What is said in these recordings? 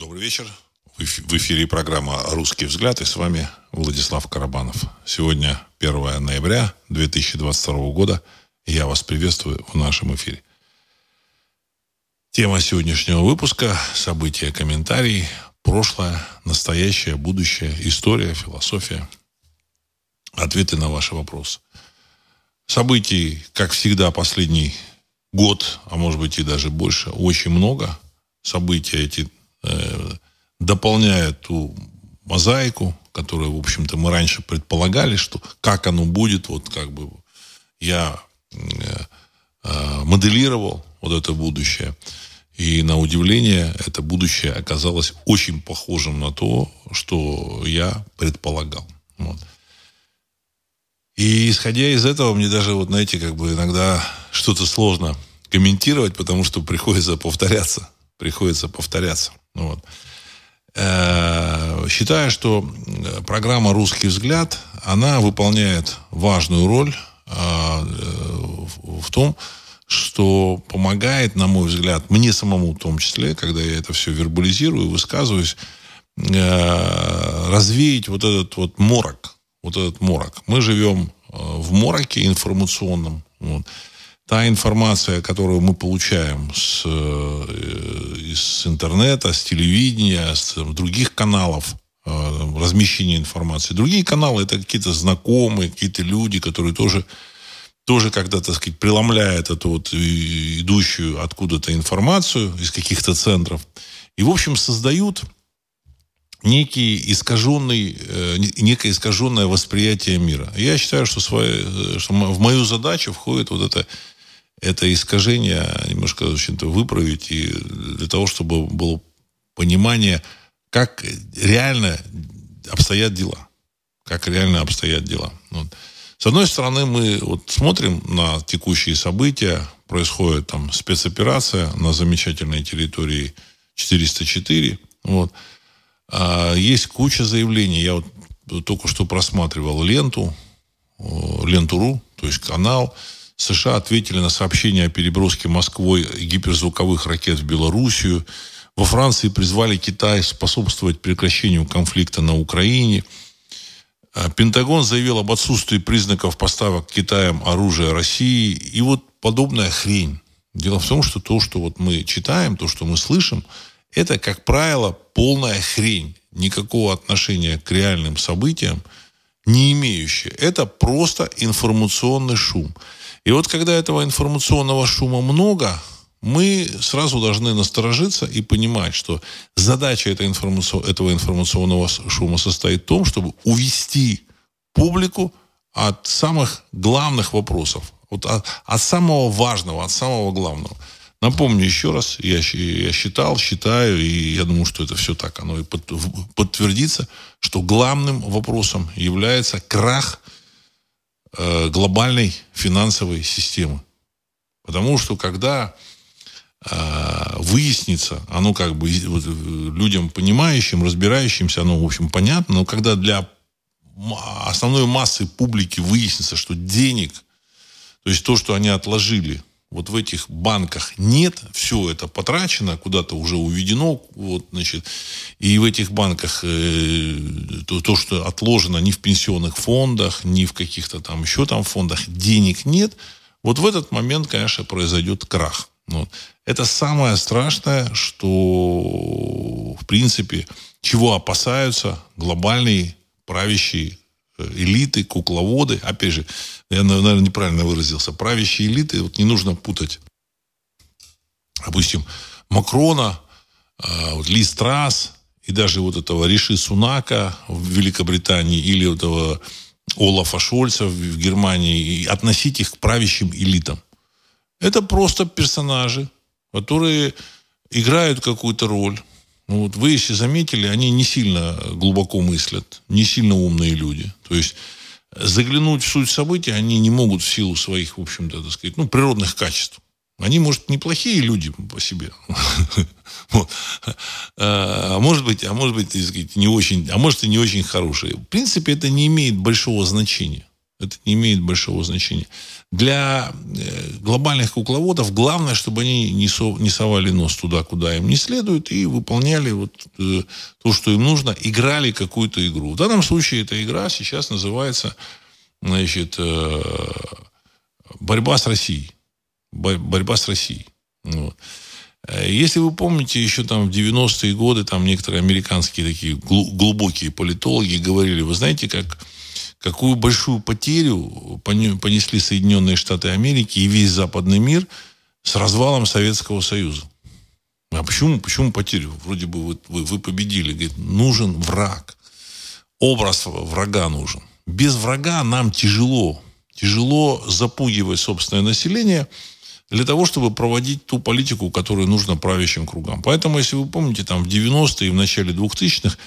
Добрый вечер. В эфире программа «Русский взгляд» и с вами Владислав Карабанов. Сегодня 1 ноября 2022 года. И я вас приветствую в нашем эфире. Тема сегодняшнего выпуска – события, комментарии, прошлое, настоящее, будущее, история, философия. Ответы на ваши вопросы. Событий, как всегда, последний год, а может быть и даже больше, очень много. События эти э, дополняют ту мозаику, которую, в общем-то, мы раньше предполагали, что как оно будет, вот как бы я э, э, моделировал вот это будущее. И на удивление, это будущее оказалось очень похожим на то, что я предполагал. Вот. И исходя из этого, мне даже, вот знаете, как бы иногда что-то сложно комментировать, потому что приходится повторяться. Приходится повторяться. Вот. Э, считаю, что программа «Русский взгляд», она выполняет важную роль э, в том, что помогает, на мой взгляд, мне самому в том числе, когда я это все вербализирую, высказываюсь, э, развеять вот этот вот морок, вот этот морок. Мы живем в мороке информационном. Вот та информация, которую мы получаем с, э, с интернета, с телевидения, с других каналов э, размещения информации. Другие каналы это какие-то знакомые, какие-то люди, которые тоже тоже когда, так сказать, преломляют эту вот идущую откуда-то информацию из каких-то центров. И, в общем, создают некий искаженный, э, некое искаженное восприятие мира. Я считаю, что, свои, что в мою задачу входит вот это это искажение немножко очень-то выправить и для того, чтобы было понимание, как реально обстоят дела. Как реально обстоят дела. Вот. С одной стороны, мы вот смотрим на текущие события, происходит там спецоперация на замечательной территории 404. Вот. А есть куча заявлений. Я вот только что просматривал ленту, ленту.ру, то есть канал, США ответили на сообщение о переброске Москвой гиперзвуковых ракет в Белоруссию. Во Франции призвали Китай способствовать прекращению конфликта на Украине. А Пентагон заявил об отсутствии признаков поставок Китаем оружия России. И вот подобная хрень. Дело в том, что то, что вот мы читаем, то, что мы слышим, это, как правило, полная хрень. Никакого отношения к реальным событиям не имеющая. Это просто информационный шум. И вот когда этого информационного шума много, мы сразу должны насторожиться и понимать, что задача этого, информационного шума состоит в том, чтобы увести публику от самых главных вопросов, вот от, от самого важного, от самого главного. Напомню еще раз, я, я считал, считаю, и я думаю, что это все так, оно и под, подтвердится, что главным вопросом является крах Э, глобальной финансовой системы. Потому что когда э, выяснится, оно как бы вот, людям понимающим, разбирающимся, оно, в общем, понятно, но когда для основной массы публики выяснится, что денег, то есть то, что они отложили вот в этих банках нет, все это потрачено, куда-то уже уведено, вот, значит, и в этих банках э, то, то, что отложено ни в пенсионных фондах, ни в каких-то там еще там фондах, денег нет, вот в этот момент, конечно, произойдет крах. Вот. Это самое страшное, что, в принципе, чего опасаются глобальные правящие элиты, кукловоды. Опять же, я, наверное, неправильно выразился. Правящие элиты, вот не нужно путать. Допустим, Макрона, а, вот Ли Страс и даже вот этого Риши Сунака в Великобритании или вот этого Олафа Шольца в Германии и относить их к правящим элитам. Это просто персонажи, которые играют какую-то роль. Ну, вот вы, если заметили, они не сильно глубоко мыслят, не сильно умные люди. То есть заглянуть в суть событий они не могут в силу своих, в общем-то, так сказать, ну, природных качеств. Они, может, неплохие люди по себе. А, а может быть, а может быть, не очень, а может и не очень хорошие. В принципе, это не имеет большого значения. Это не имеет большого значения. Для э, глобальных кукловодов главное, чтобы они не, со, не совали нос туда, куда им не следует, и выполняли вот э, то, что им нужно, играли какую-то игру. В данном случае эта игра сейчас называется значит, э, борьба с Россией. Борьба с Россией. Вот. Если вы помните, еще там в 90-е годы там некоторые американские такие глубокие политологи говорили, вы знаете, как какую большую потерю понесли Соединенные Штаты Америки и весь западный мир с развалом Советского Союза. А почему, почему потерю? Вроде бы вы, вы, вы победили. Говорит, нужен враг. Образ врага нужен. Без врага нам тяжело. Тяжело запугивать собственное население для того, чтобы проводить ту политику, которую нужно правящим кругам. Поэтому, если вы помните, там в 90-е и в начале 2000-х Э,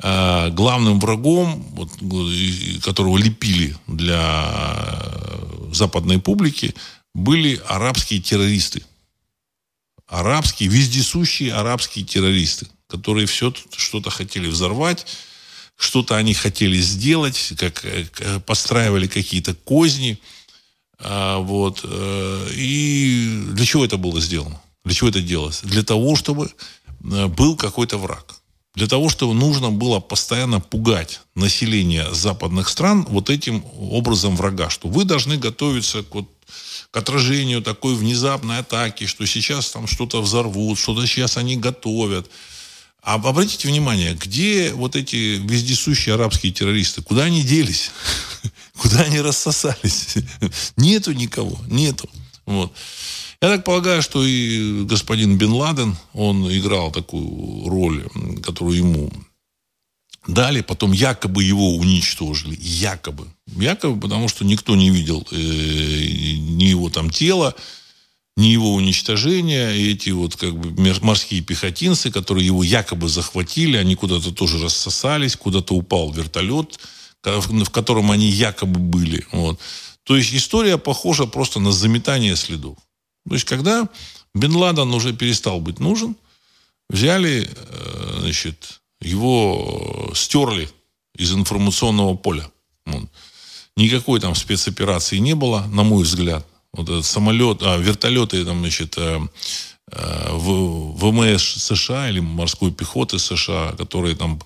главным врагом, вот, которого лепили для западной публики, были арабские террористы. Арабские, вездесущие арабские террористы, которые все что-то хотели взорвать, что-то они хотели сделать, как, э, постраивали какие-то козни. Вот. Э, и для чего это было сделано? Для чего это делалось? Для того, чтобы был какой-то враг для того, чтобы нужно было постоянно пугать население западных стран вот этим образом врага, что вы должны готовиться к, вот, к отражению такой внезапной атаки, что сейчас там что-то взорвут, что-то сейчас они готовят. А обратите внимание, где вот эти вездесущие арабские террористы, куда они делись? Куда они рассосались? Нету никого, нету. Вот. Я так полагаю, что и господин Бен Ладен, он играл такую роль, которую ему дали, потом якобы его уничтожили. Якобы. Якобы, потому что никто не видел э, ни его там тела, ни его уничтожения. Эти вот как бы морские пехотинцы, которые его якобы захватили, они куда-то тоже рассосались, куда-то упал вертолет, в котором они якобы были. Вот. То есть история похожа просто на заметание следов. То есть, когда Бен Ладен уже перестал быть нужен, взяли, э, значит, его стерли из информационного поля. Никакой там спецоперации не было, на мой взгляд. Вот этот самолет, а, вертолеты, там, значит, э, э, в ВМС США или морской пехоты США, которые там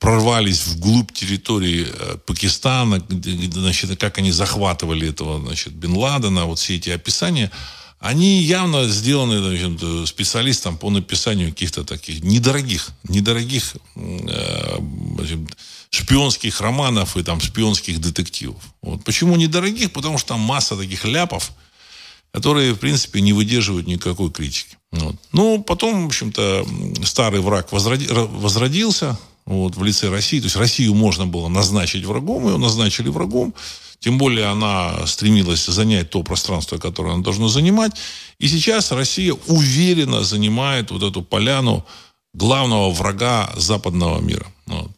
прорвались вглубь территории Пакистана, где, значит, как они захватывали этого, значит, Бен Ладена, вот все эти описания – они явно сделаны значит, специалистом по написанию каких-то таких недорогих, недорогих э, шпионских романов и там шпионских детективов. Вот. Почему недорогих? Потому что там масса таких ляпов, которые, в принципе, не выдерживают никакой критики. Вот. Ну, потом, в общем-то, старый враг возроди, возродился вот, в лице России. То есть Россию можно было назначить врагом, ее назначили врагом. Тем более она стремилась занять то пространство, которое она должна занимать. И сейчас Россия уверенно занимает вот эту поляну главного врага западного мира. Вот.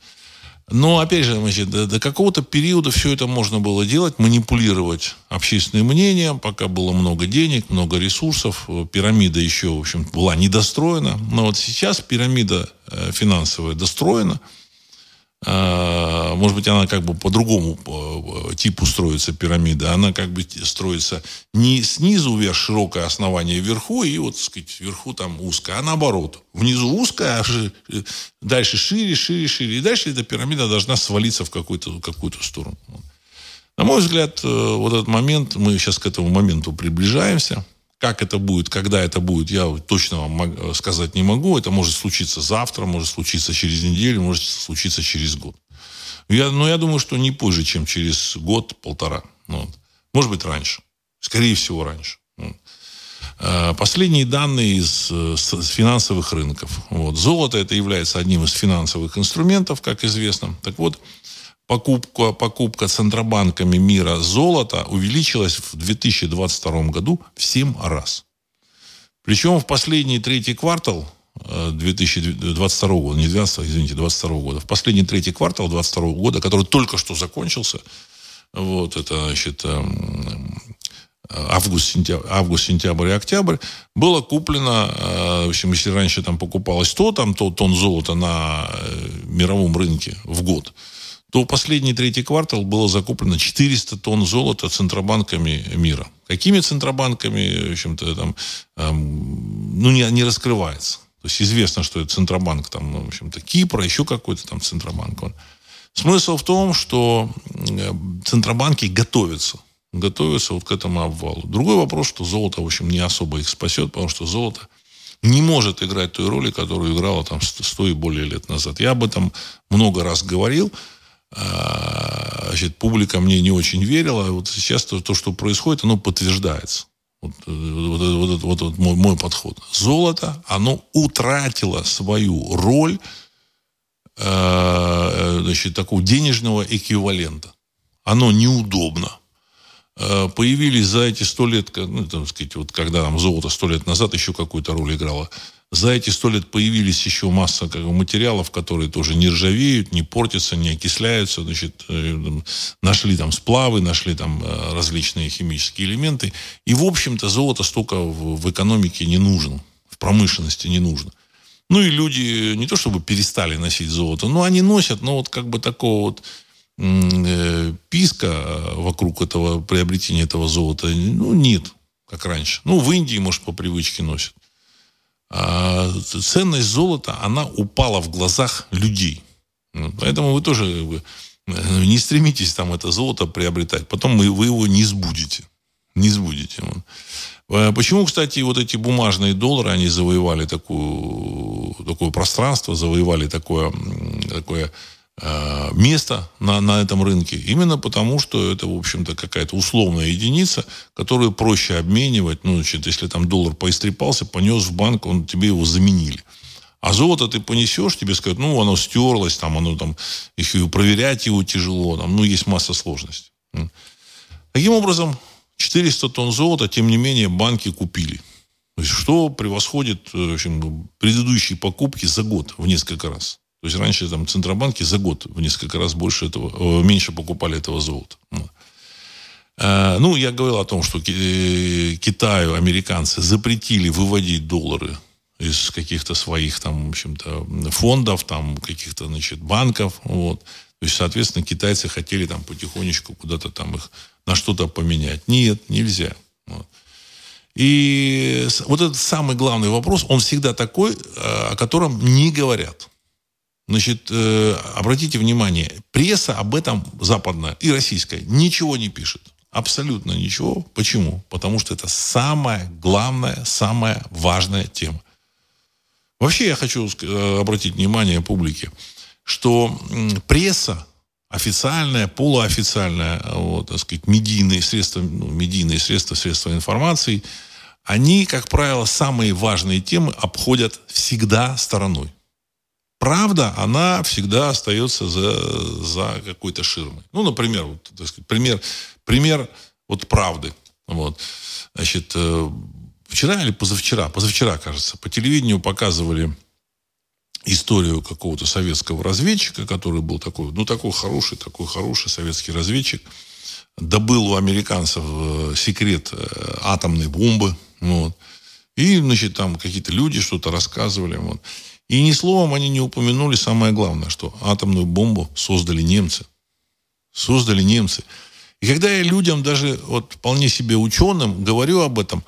Но, опять же, значит, до, до какого-то периода все это можно было делать, манипулировать общественным мнением, пока было много денег, много ресурсов. Пирамида еще, в общем, была недостроена. Но вот сейчас пирамида э, финансовая достроена – может быть, она как бы по другому типу строится пирамида. Она как бы строится не снизу вверх широкое основание вверху, и вот, так сказать, вверху там узкое, а наоборот. Внизу узкое, а дальше шире, шире, шире. И дальше эта пирамида должна свалиться в какую-то какую сторону. На мой взгляд, э, вот этот момент, мы сейчас к этому моменту приближаемся – как это будет, когда это будет, я точно вам сказать не могу. Это может случиться завтра, может случиться через неделю, может случиться через год. Я, но я думаю, что не позже, чем через год-полтора. Ну вот. Может быть, раньше. Скорее всего, раньше. Вот. А, последние данные из, из финансовых рынков. Вот. Золото это является одним из финансовых инструментов, как известно. Так вот, покупка, покупка центробанками мира золота увеличилась в 2022 году в 7 раз. Причем в последний третий квартал 2022 э, года, не 20, извините, 22 года, в последний третий квартал 22 года, который только что закончился, вот это, значит, эм, август, сентябрь, август, сентябрь и октябрь, было куплено, э, в общем, если раньше там покупалось 100 там, то, тонн золота на э, мировом рынке в год, то последний третий квартал было закуплено 400 тонн золота центробанками мира. Какими центробанками, в общем-то, там, эм, ну, не, не раскрывается. То есть известно, что это Центробанк, там, в общем-то, Кипра, еще какой-то там Центробанк. Он. Смысл в том, что э, Центробанки готовятся. Готовятся вот к этому обвалу. Другой вопрос, что золото, в общем, не особо их спасет, потому что золото не может играть той роли, которую играла там 100 и более лет назад. Я об этом много раз говорил. А, значит, публика мне не очень верила. Вот сейчас то, то что происходит, оно подтверждается. Вот, вот, вот, вот, вот мой, мой подход. Золото, оно утратило свою роль э, значит, такого денежного эквивалента. Оно неудобно. Э, появились за эти сто лет, ну, там, сказать, вот когда там золото сто лет назад еще какую-то роль играло, за эти сто лет появились еще масса как бы, материалов, которые тоже не ржавеют, не портятся, не окисляются. Значит, э, нашли там сплавы, нашли там э, различные химические элементы. И, в общем-то, золото столько в, в экономике не нужно, в промышленности не нужно. Ну и люди не то чтобы перестали носить золото, но они носят, но вот как бы такого вот э, писка вокруг этого приобретения этого золота, ну, нет, как раньше. Ну, в Индии, может, по привычке носят. А ценность золота, она упала в глазах людей. Поэтому вы тоже э, не стремитесь там это золото приобретать. Потом вы, его не сбудете. Не сбудете. Э, почему, кстати, вот эти бумажные доллары, они завоевали такую, такое пространство, завоевали такое, такое место на, на этом рынке. Именно потому, что это, в общем-то, какая-то условная единица, которую проще обменивать. Ну, значит, если там доллар поистрепался, понес в банк, он тебе его заменили. А золото ты понесешь, тебе скажут, ну, оно стерлось, там, оно там, еще и проверять его тяжело, там, ну, есть масса сложностей. Таким образом, 400 тонн золота, тем не менее, банки купили. То есть, что превосходит в общем, предыдущие покупки за год в несколько раз. То есть раньше там центробанки за год в несколько раз больше этого, меньше покупали этого золота. Э, ну, я говорил о том, что э, Китаю американцы запретили выводить доллары из каких-то своих там, в общем-то, фондов, там, каких-то, значит, банков, вот. То есть, соответственно, китайцы хотели там потихонечку куда-то там их на что-то поменять. Нет, нельзя. Вот. И вот этот самый главный вопрос, он всегда такой, э, о котором не говорят. Значит, э, обратите внимание, пресса об этом западная и российская ничего не пишет. Абсолютно ничего. Почему? Потому что это самая главная, самая важная тема. Вообще я хочу э, обратить внимание публике, что пресса, официальная, полуофициальная, вот, так сказать, медийные средства, ну, медийные средства, средства информации, они, как правило, самые важные темы обходят всегда стороной правда, она всегда остается за, за какой-то ширмой. Ну, например, вот, так сказать, пример, пример вот правды. Вот. Значит, э, вчера или позавчера, позавчера, кажется, по телевидению показывали историю какого-то советского разведчика, который был такой, ну, такой хороший, такой хороший советский разведчик, добыл у американцев э, секрет э, атомной бомбы, вот. И, значит, там какие-то люди что-то рассказывали, вот. И ни словом они не упомянули самое главное, что атомную бомбу создали немцы. Создали немцы. И когда я людям, даже вот вполне себе ученым, говорю об этом,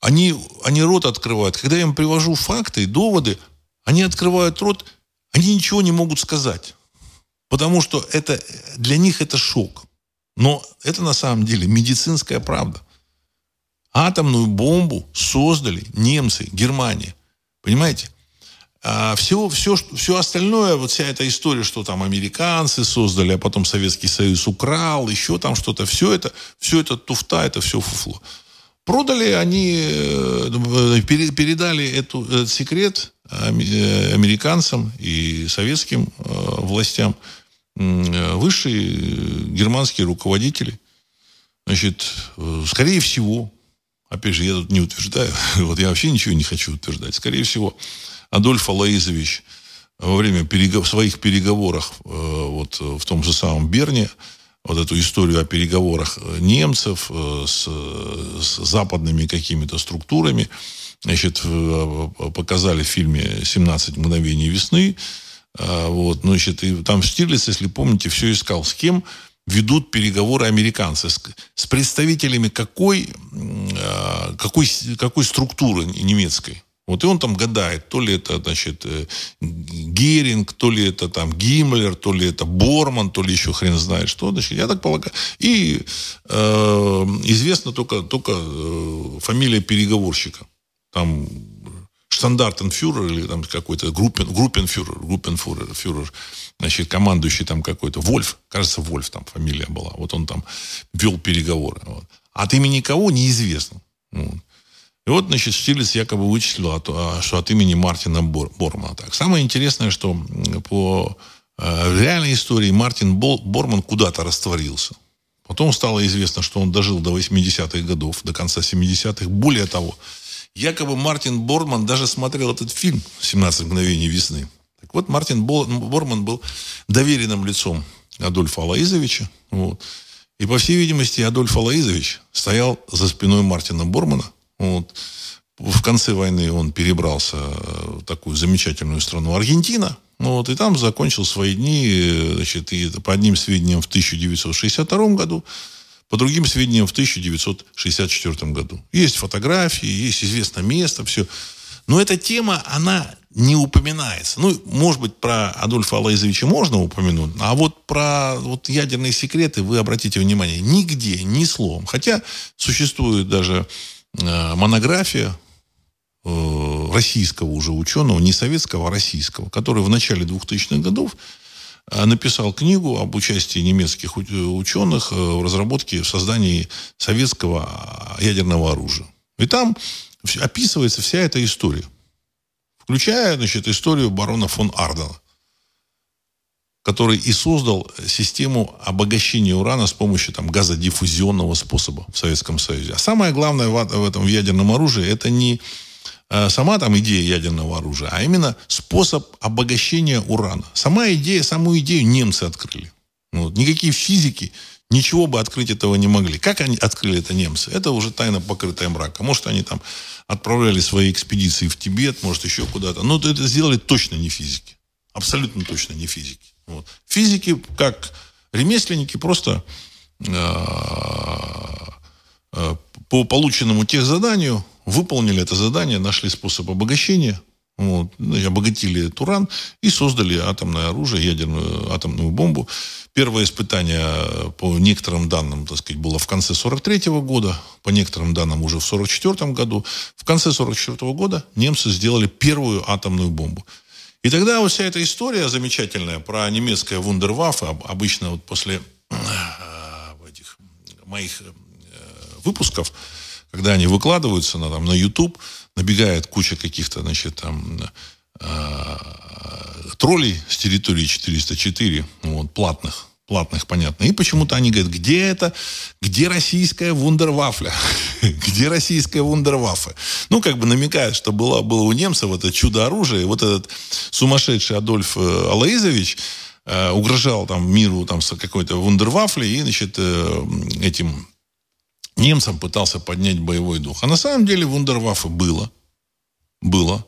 они, они рот открывают. Когда я им привожу факты, доводы, они открывают рот, они ничего не могут сказать. Потому что это, для них это шок. Но это на самом деле медицинская правда. Атомную бомбу создали немцы, Германия. Понимаете? А все, все, все остальное, вот вся эта история, что там американцы создали, а потом Советский Союз украл, еще там что-то, все это, все это туфта, это все фуфло. Продали они, э, передали эту, этот секрет э, американцам и советским э, властям высшие германские руководители. Значит, скорее всего, опять же, я тут не утверждаю, вот я вообще ничего не хочу утверждать, скорее всего, Адольф Алаизович во время перегов... своих переговоров э, вот, в том же самом Берне вот эту историю о переговорах немцев э, с, с западными какими-то структурами, значит, показали в фильме «17 мгновений весны», А, вот, значит, и там Штирлиц, если помните, все искал, с кем ведут переговоры американцы, с, с представителями какой, а, какой, какой структуры немецкой. Вот и он там гадает, то ли это, значит, э, Геринг, то ли это там Гиммлер, то ли это Борман, то ли еще хрен знает что. Значит, я так полагаю. И э, известна только, только э, фамилия переговорщика. Там штандартенфюрер или там какой-то группен, группенфюрер, группенфюрер, фюрер, значит, командующий там какой-то, Вольф, кажется, Вольф там фамилия была, вот он там вел переговоры. Вот. От имени кого неизвестно. Вот. И вот, значит, Штирлиц якобы вычислил, что от имени Мартина Бор, Бормана. Так. Самое интересное, что по э, реальной истории Мартин Борман куда-то растворился. Потом стало известно, что он дожил до 80-х годов, до конца 70-х. Более того, Якобы Мартин Борман даже смотрел этот фильм «17 мгновений весны». Так вот, Мартин Борман был доверенным лицом Адольфа Алаизовича. Вот. И, по всей видимости, Адольф Алаизович стоял за спиной Мартина Бормана. Вот. В конце войны он перебрался в такую замечательную страну Аргентина. Вот, и там закончил свои дни, значит, и по одним сведениям в 1962 году, по другим сведениям, в 1964 году. Есть фотографии, есть известное место, все. Но эта тема, она не упоминается. Ну, может быть, про Адольфа Алаизовича можно упомянуть, а вот про вот ядерные секреты вы обратите внимание, нигде, ни словом. Хотя существует даже э, монография э, российского уже ученого, не советского, а российского, который в начале 2000-х годов Э, написал книгу об участии немецких ученых э, в разработке, в создании советского ядерного оружия. И там описывается вся эта история. Включая, значит, историю барона фон Ардена, который и создал систему обогащения урана с помощью там, газодиффузионного способа в Советском Союзе. А самое главное в этом в ядерном оружии это не Э, сама там идея ядерного оружия, а именно способ обогащения урана. Сама идея, саму идею немцы открыли. Вот. Никакие физики ничего бы открыть этого не могли. Как они открыли это немцы? Это уже тайна покрытая мрака. Может, они там отправляли свои экспедиции в Тибет, может, еще куда-то. Но это сделали точно не физики. Абсолютно точно не физики. Вот. Физики, как ремесленники, просто э, э, по полученному тех заданию выполнили это задание, нашли способ обогащения, вот, ну, обогатили этот уран и создали атомное оружие, ядерную атомную бомбу. Первое испытание, по некоторым данным, так сказать, было в конце 43 года, по некоторым данным уже в 44 году. В конце 44 года немцы сделали первую атомную бомбу. И тогда вот вся эта история замечательная про немецкое вундерваффе, обычно вот после э, этих моих э, выпусков, когда они выкладываются на, там, на YouTube, набегает куча каких-то, значит, там, э, троллей с территории 404, вот, платных, платных, понятно. И почему-то они говорят, где это, где российская вундервафля? где российская вундервафля? Ну, как бы намекают, что было, было у немцев это чудо-оружие. Вот этот сумасшедший Адольф э, Алаизович э, угрожал там миру там с какой-то вундервафлей и, значит, э, этим немцам пытался поднять боевой дух. А на самом деле вундерваффе было. Было.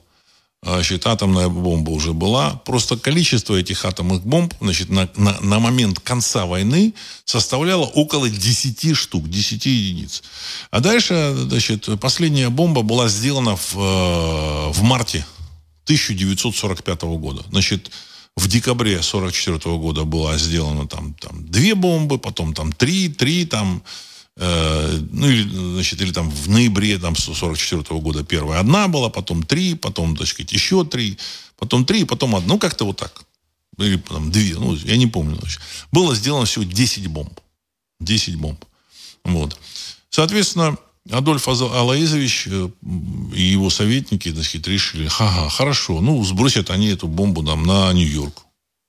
А, значит, атомная бомба уже была. Просто количество этих атомных бомб значит, на, на, на момент конца войны составляло около 10 штук, 10 единиц. А дальше значит, последняя бомба была сделана в, э, в марте 1945 года. Значит, в декабре 1944 года была сделана там, там две бомбы, потом там три, три, там Э, ну, или, значит, или там в ноябре там, 44 -го года первая одна была, потом три, потом, так сказать, еще три, потом три, потом одна. Ну, как-то вот так. Или там две, ну, я не помню. Значит. Было сделано всего 10 бомб. 10 бомб. Вот. Соответственно, Адольф Алаизович э, и его советники, так сказать, решили, ха-ха, хорошо, ну, сбросят они эту бомбу там на Нью-Йорк.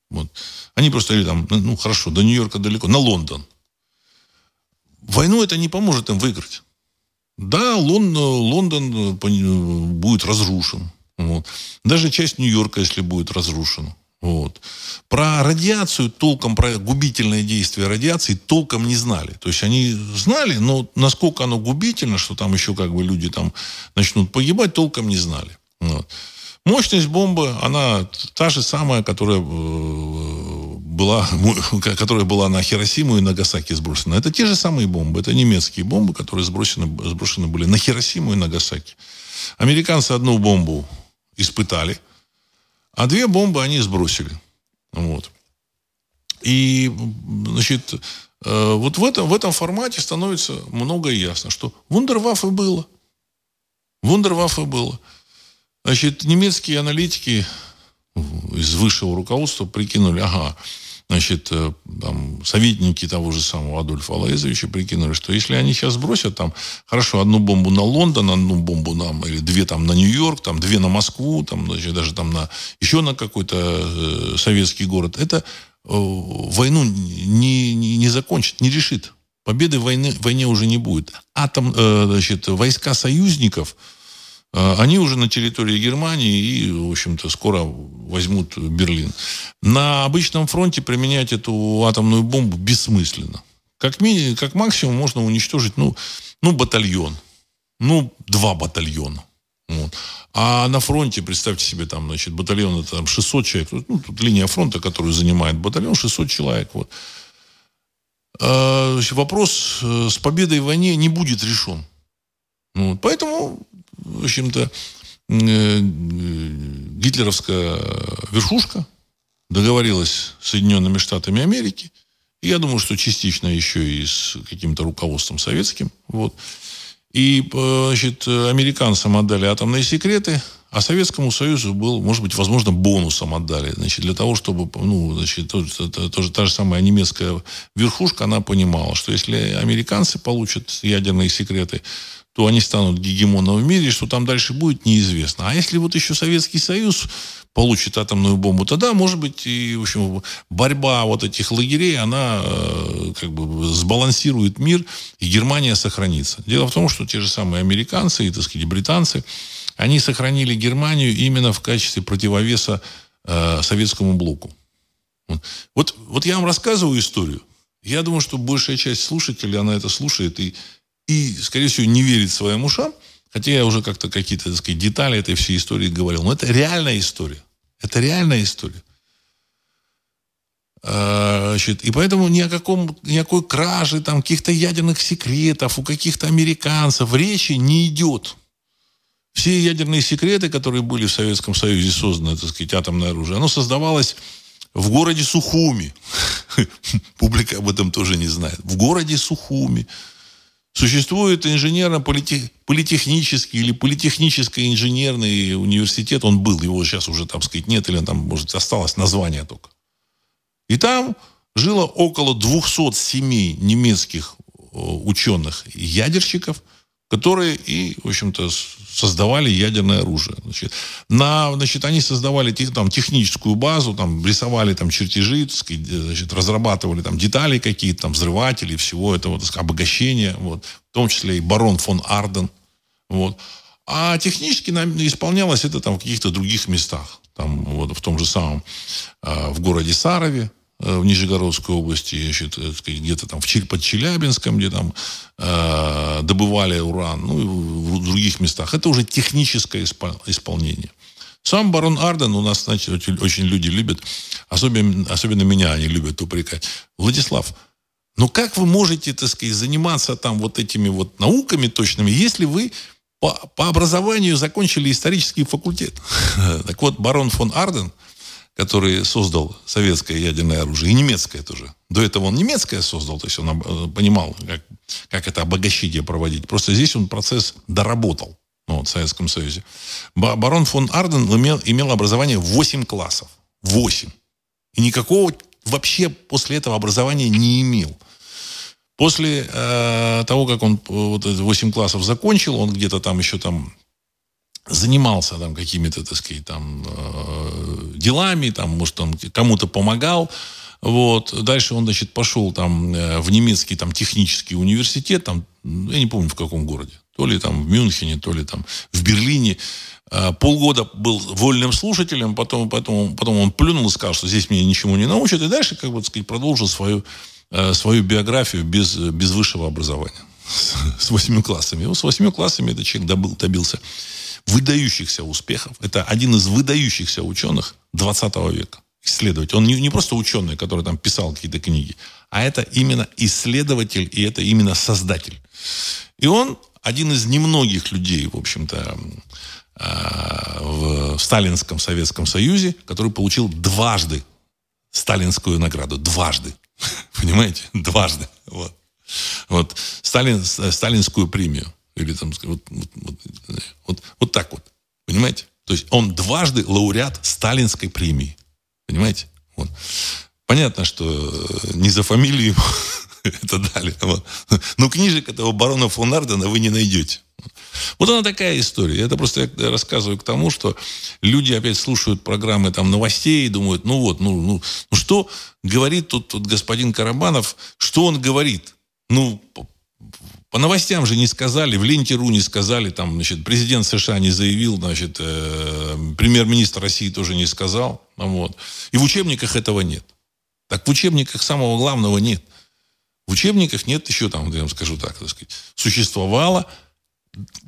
Вот. Они просто, или там, ну, хорошо, до Нью-Йорка далеко, на Лондон. Войну это не поможет им выиграть. Да, Лондон, Лондон э, будет разрушен. Вот. Даже часть Нью-Йорка, если будет разрушена. Вот. Про радиацию толком, про губительное действие радиации толком не знали. То есть они знали, но насколько оно губительно, что там еще как бы люди там начнут погибать, толком не знали. Вот. Мощность бомбы, она та же самая, которая э, была, которая была на Хиросиму и Нагасаки сброшена. Это те же самые бомбы. Это немецкие бомбы, которые сброшены, сброшены были на Хиросиму и Нагасаки. Американцы одну бомбу испытали, а две бомбы они сбросили. Вот. И, значит, э, вот в этом, в этом формате становится многое ясно, что вундерваффе было. Вундерваффе было. Значит, немецкие аналитики из высшего руководства прикинули, ага, значит, э, там, советники того же самого Адольфа Алаизовича прикинули, что если они сейчас бросят там, хорошо, одну бомбу на Лондон, одну бомбу на, или две там на Нью-Йорк, там, две на Москву, там, значит, даже там на, еще на какой-то э, советский город, это э, войну не, не, не закончит, не решит. Победы в войне, войне уже не будет. Атом, э, значит, войска союзников, они уже на территории Германии и, в общем-то, скоро возьмут Берлин. На обычном фронте применять эту атомную бомбу бессмысленно. Как, мини, как максимум можно уничтожить, ну, ну, батальон. Ну, два батальона. Вот. А на фронте, представьте себе, там, значит, батальон это там 600 человек. Ну, тут линия фронта, которую занимает батальон, 600 человек. Вот. А, вопрос э, с победой в войне не будет решен. Вот. Поэтому в общем-то, э, гитлеровская верхушка договорилась с Соединенными Штатами Америки. И я думаю, что частично еще и с каким-то руководством советским. Вот. И, э, значит, американцам отдали атомные секреты, а Советскому Союзу был, может быть, возможно, бонусом отдали. Значит, для того, чтобы, ну, значит, тоже, тоже та же самая немецкая верхушка, она понимала, что если американцы получат ядерные секреты, то они станут гегемоном в мире, что там дальше будет, неизвестно. А если вот еще Советский Союз получит атомную бомбу, тогда, может быть, и, в общем, борьба вот этих лагерей, она э, как бы сбалансирует мир, и Германия сохранится. Дело в том, что те же самые американцы и, так сказать, британцы, они сохранили Германию именно в качестве противовеса э, советскому блоку. Вот, вот я вам рассказываю историю. Я думаю, что большая часть слушателей, она это слушает и и, скорее всего, не верит своим ушам, хотя я уже как-то какие-то, так сказать, детали этой всей истории говорил. Но это реальная история. Это реальная история. А, значит, и поэтому ни о каком, никакой краже, там, каких-то ядерных секретов у каких-то американцев речи не идет. Все ядерные секреты, которые были в Советском Союзе созданы, так сказать, атомное оружие, оно создавалось в городе Сухуми. Публика об этом тоже не знает. В городе Сухуми. Существует инженерно-политехнический или политехническо-инженерный университет, он был, его сейчас уже, там сказать, нет, или там, может, осталось название только. И там жило около 200 семей немецких ученых-ядерщиков – которые и, в общем-то, создавали ядерное оружие. Значит, на, значит, они создавали там, техническую базу, там, рисовали там, чертежи, значит, разрабатывали там, детали какие-то, там, взрыватели, всего этого, сказать, обогащения, вот, в том числе и барон фон Арден. Вот. А технически исполнялось это там, в каких-то других местах. Там, вот, в том же самом, э, в городе Сарове, в Нижегородской области, э, где-то там в, под Челябинском, где там э, добывали уран, ну и в, других местах. Это уже техническое исполнение. Сам барон Арден у нас, знаете, очень, очень люди любят, особенно, особенно меня они любят упрекать. Владислав, ну как вы можете, так сказать, заниматься там вот этими вот науками точными, если вы по, по образованию закончили исторический факультет? Так вот, барон фон Арден – который создал советское ядерное оружие, и немецкое тоже. До этого он немецкое создал, то есть он э, понимал, как, как это обогащение проводить. Просто здесь он процесс доработал ну, вот, в Советском Союзе. Барон фон Арден имел, имел образование 8 классов. 8. И никакого вообще после этого образования не имел. После э, того, как он э, вот 8 классов закончил, он где-то там еще там занимался там какими-то, так сказать, там э, делами, там, может, он кому-то помогал. Вот. Дальше он, значит, пошел там э, в немецкий там технический университет, там, я не помню в каком городе, то ли там в Мюнхене, то ли там в Берлине. Э, полгода был вольным слушателем, потом, потом, потом он плюнул и сказал, что здесь меня ничему не научат, и дальше, как бы, так сказать, продолжил свою, свою биографию без, без высшего образования с восьми классами. Вот с восьми классами этот человек добыл, добился выдающихся успехов. Это один из выдающихся ученых 20 века. Исследователь. Он не, не просто ученый, который там писал какие-то книги, а это именно исследователь, и это именно создатель. И он один из немногих людей, в общем-то, а, в Сталинском Советском Союзе, который получил дважды сталинскую награду. Дважды. Понимаете? Дважды. Вот. Вот. Сталин, сталинскую премию. Или там, вот, вот, вот, вот, вот так вот. Понимаете? То есть он дважды лауреат сталинской премии. Понимаете? Вот. Понятно, что не за фамилию это дали. Вот. Но книжек этого барона фон Ардена вы не найдете. Вот она такая история. Это просто я рассказываю к тому, что люди опять слушают программы там новостей и думают, ну вот, ну, ну, ну что говорит тут, тут господин Карабанов, что он говорит? Ну, по, новостям же не сказали, в ленте.ру не сказали, там, значит, президент США не заявил, значит, э, премьер-министр России тоже не сказал. Вот. И в учебниках этого нет. Так в учебниках самого главного нет. В учебниках нет еще там, я вам скажу так, так сказать, существовало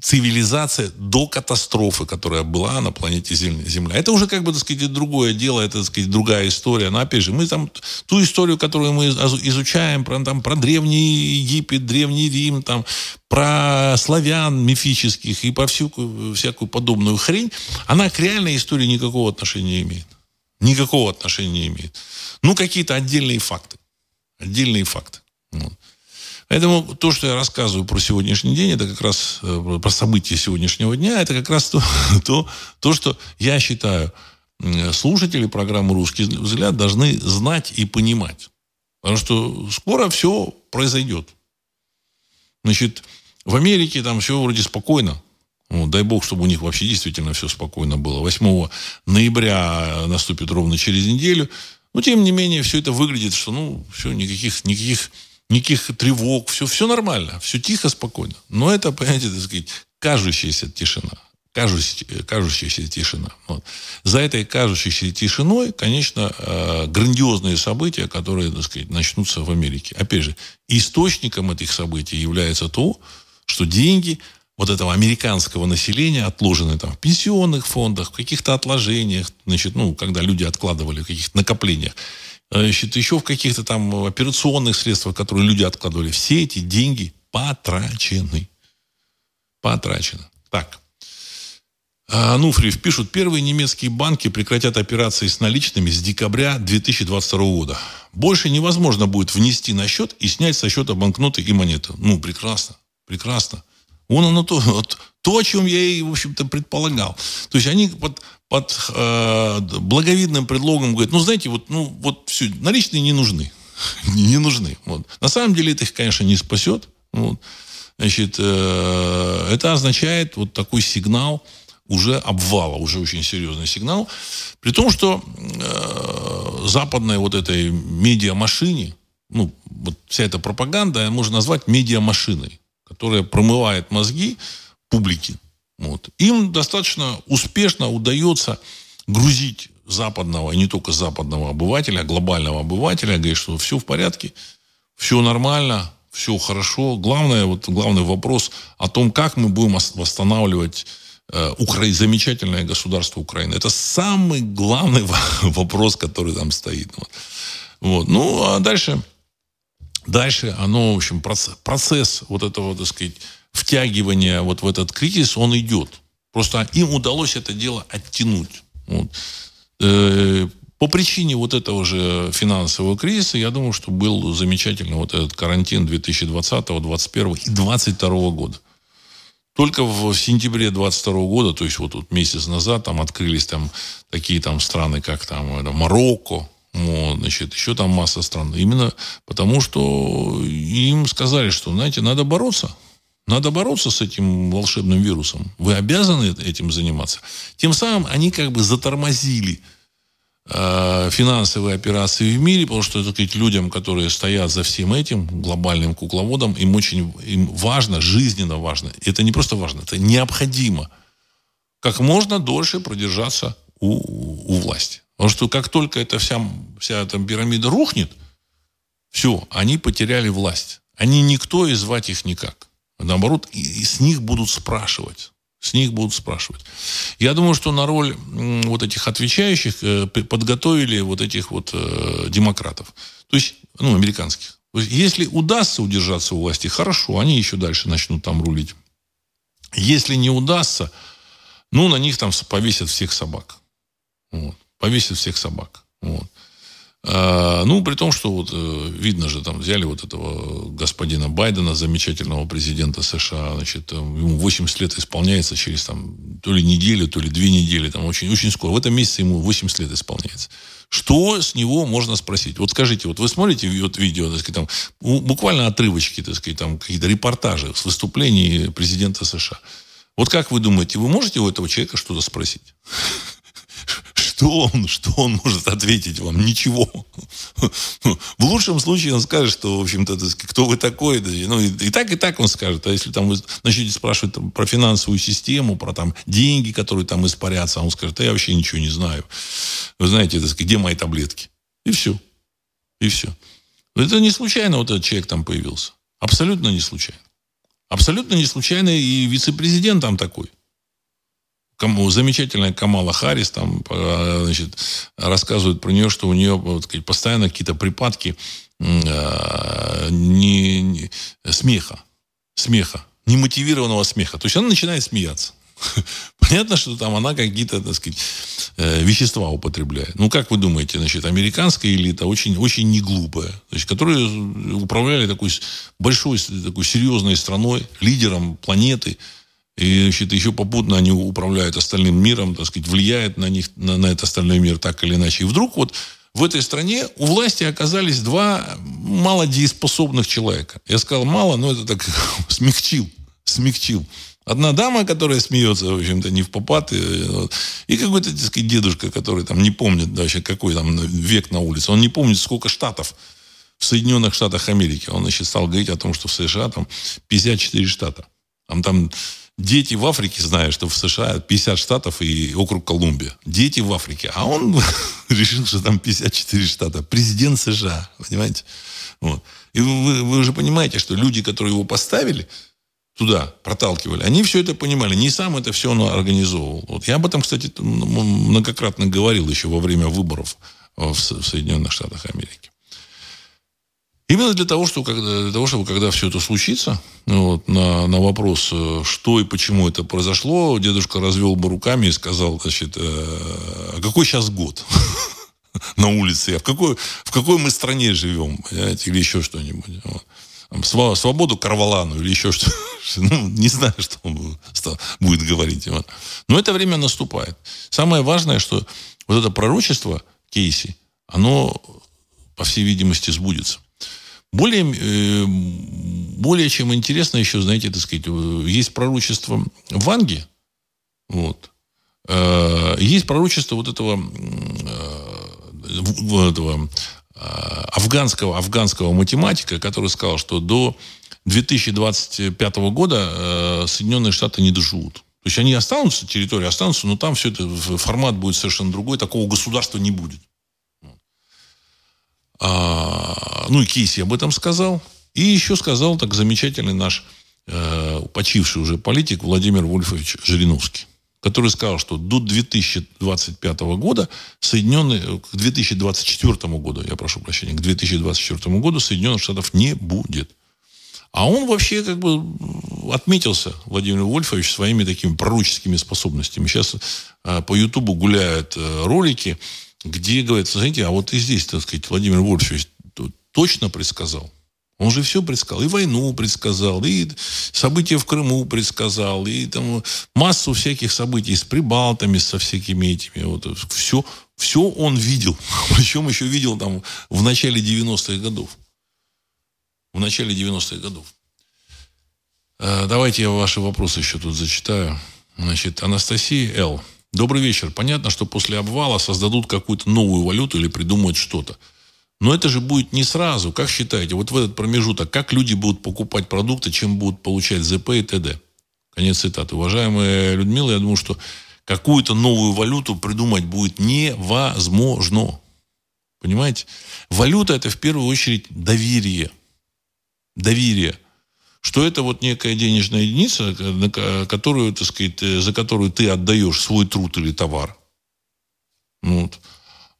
цивилизация до катастрофы, которая была на планете Земля. Это уже, как бы, так сказать, другое дело, это, так сказать, другая история. Но, опять же, мы там ту историю, которую мы изучаем, про, там, про Древний Египет, Древний Рим, там, про славян мифических и про всякую, всякую подобную хрень, она к реальной истории никакого отношения не имеет. Никакого отношения не имеет. Ну, какие-то отдельные факты. Отдельные факты. Вот. Поэтому то, что я рассказываю про сегодняшний день, это как раз э, про события сегодняшнего дня, это как раз то, то, то что я считаю, слушатели программы «Русский взгляд» должны знать и понимать. Потому что скоро все произойдет. Значит, в Америке там все вроде спокойно. Ну, дай бог, чтобы у них вообще действительно все спокойно было. 8 ноября наступит ровно через неделю. Но, тем не менее, все это выглядит, что, ну, все, никаких, никаких никаких тревог, все, все нормально, все тихо, спокойно. Но это, понимаете, так сказать, кажущаяся тишина. Кажущаяся, кажущаяся тишина. Вот. За этой кажущейся тишиной, конечно, э, грандиозные события, которые, так сказать, начнутся в Америке. Опять же, источником этих событий является то, что деньги вот этого американского населения отложены там в пенсионных фондах, в каких-то отложениях, значит, ну, когда люди откладывали в каких-то накоплениях, значит, еще в каких-то там операционных средствах, которые люди откладывали. Все эти деньги потрачены. Потрачены. Так. Ануфриев пишут, первые немецкие банки прекратят операции с наличными с декабря 2022 года. Больше невозможно будет внести на счет и снять со счета банкноты и монеты. Ну, прекрасно, прекрасно. Вон оно то, вот, то, о чем я и, в общем-то, предполагал. То есть они под, под э, благовидным предлогом говорят, ну, знаете, вот, ну, вот все, наличные не нужны. не нужны. Вот. На самом деле это их, конечно, не спасет. Вот. Значит, э, это означает вот такой сигнал уже обвала, уже очень серьезный сигнал. При том, что э, западной вот этой медиамашине, ну, вот вся эта пропаганда можно назвать медиамашиной, которая промывает мозги публики. Вот. Им достаточно успешно удается грузить западного, и не только западного обывателя, а глобального обывателя, говорит, что все в порядке, все нормально, все хорошо. Главное, вот, главный вопрос о том, как мы будем восстанавливать э, Укра... замечательное государство Украины. Это самый главный вопрос, который там стоит. Вот. Вот. Ну, а дальше, дальше оно, в общем, процесс, процесс вот этого, так сказать, втягивания вот в этот кризис, он идет. Просто им удалось это дело оттянуть. Вот. Э, по причине вот этого же финансового кризиса, я думаю, что был замечательный вот этот карантин 2020, 2021 и 2022 года. Только в сентябре 22 года, то есть вот, вот месяц назад, там открылись там такие там страны, как там это, Марокко, вот, значит, еще там масса стран. Именно потому, что им сказали, что, знаете, надо бороться. Надо бороться с этим волшебным вирусом. Вы обязаны этим заниматься. Тем самым они как бы затормозили э, финансовые операции в мире, потому что так сказать, людям, которые стоят за всем этим, глобальным кукловодом, им очень им важно, жизненно важно. Это не просто важно, это необходимо как можно дольше продержаться у, у власти. Потому что как только эта вся, вся эта пирамида рухнет, все, они потеряли власть. Они никто и звать их никак. Наоборот, и, и с них будут спрашивать. С них будут спрашивать. Я думаю, что на роль вот этих отвечающих э, подготовили вот этих вот э, демократов. То есть, ну, американских. То есть, если удастся удержаться у власти, хорошо, они еще дальше начнут там рулить. Если не удастся, ну, на них там повесят всех собак. Вот. Повесят всех собак. Вот. А, ну, при том, что вот э, видно же, там взяли вот этого господина Байдена, замечательного президента США, значит, ему 80 лет исполняется через там то ли неделю, то ли две недели, там очень, очень скоро. В этом месяце ему 80 лет исполняется. Что с него можно спросить? Вот скажите, вот вы смотрите вот видео, так сказать, там, буквально отрывочки, так сказать, там какие-то репортажи с выступлений президента США. Вот как вы думаете, вы можете у этого человека что-то спросить? Что он, что он может ответить вам? Ничего. В лучшем случае он скажет, что, в общем-то, кто вы такой. Ну, и, и так, и так он скажет. А если там вы начнете спрашивать там, про финансовую систему, про там деньги, которые там испарятся, он скажет, я вообще ничего не знаю. Вы знаете, так где мои таблетки? И все. И все. Это не случайно вот этот человек там появился. Абсолютно не случайно. Абсолютно не случайно и вице-президент там такой замечательная Камала Харрис там, значит, рассказывает про нее, что у нее вот, сказать, постоянно какие-то припадки э, не, не, смеха. Смеха. Немотивированного смеха. То есть она начинает смеяться. Понятно, что там она какие-то, так сказать, э, вещества употребляет. Ну, как вы думаете, значит, американская элита очень, очень неглупая, значит, которые управляли такой большой, такой серьезной страной, лидером планеты – и значит, еще попутно они управляют остальным миром, так сказать, влияют на них, на, на этот остальной мир так или иначе. И вдруг вот в этой стране у власти оказались два малодееспособных человека. Я сказал мало, но это так смягчил, смягчил. Одна дама, которая смеется, в общем-то, не в попад, и, и какой-то, так сказать, дедушка, который там не помнит вообще, какой там век на улице. Он не помнит, сколько штатов в Соединенных Штатах Америки. Он, значит, стал говорить о том, что в США там 54 штата. Там, там дети в Африке знают, что в США 50 штатов и округ Колумбия. Дети в Африке. А он решил, что там 54 штата. Президент США, понимаете? Вот. И вы, вы уже понимаете, что люди, которые его поставили туда, проталкивали, они все это понимали. Не сам это все он организовывал. Вот. Я об этом, кстати, многократно говорил еще во время выборов в Соединенных Штатах Америки. Именно для того, что, когда, для того, чтобы когда все это случится, вот, на, на вопрос, э, что и почему это произошло, дедушка развел бы руками и сказал, значит, э, а какой сейчас год на улице, а в какой, в какой мы стране живем, понимаете, или еще что-нибудь. Вот. свободу Карвалану или еще что ну, не знаю, что он будет говорить. Вот. Но это время наступает. Самое важное, что вот это пророчество Кейси, оно, по всей видимости, сбудется. Более, э, более чем интересно еще, знаете, так сказать, э, есть пророчество Ванги, вот, э, есть пророчество вот этого, этого афганского, афганского математика, который сказал, что до 2025 года Соединенные Штаты не доживут. То есть они останутся, территории останутся, но там все это, формат будет совершенно другой, такого государства не будет. А, ну и Кейси об этом сказал. И еще сказал так замечательный наш э, почивший уже политик Владимир Вольфович Жириновский, который сказал, что до 2025 года Соединенные, к 2024 году, я прошу прощения, к 2024 году Соединенных Штатов не будет. А он вообще как бы отметился, Владимир Вольфович, своими такими пророческими способностями. Сейчас э, по Ютубу гуляют э, ролики, где говорится, знаете, а вот и здесь, так сказать, Владимир Вольфович точно предсказал. Он же все предсказал. И войну предсказал, и события в Крыму предсказал, и там массу всяких событий с Прибалтами, со всякими этими. Вот, все, все он видел. Причем еще видел там в начале 90-х годов. В начале 90-х годов. Э, давайте я ваши вопросы еще тут зачитаю. Значит, Анастасия Л. Добрый вечер. Понятно, что после обвала создадут какую-то новую валюту или придумают что-то. Но это же будет не сразу. Как считаете, вот в этот промежуток, как люди будут покупать продукты, чем будут получать ЗП и ТД? Конец цитаты. Уважаемая Людмила, я думаю, что какую-то новую валюту придумать будет невозможно. Понимаете? Валюта – это в первую очередь доверие. Доверие. Что это вот некая денежная единица, которую, так сказать, за которую ты отдаешь свой труд или товар. Вот.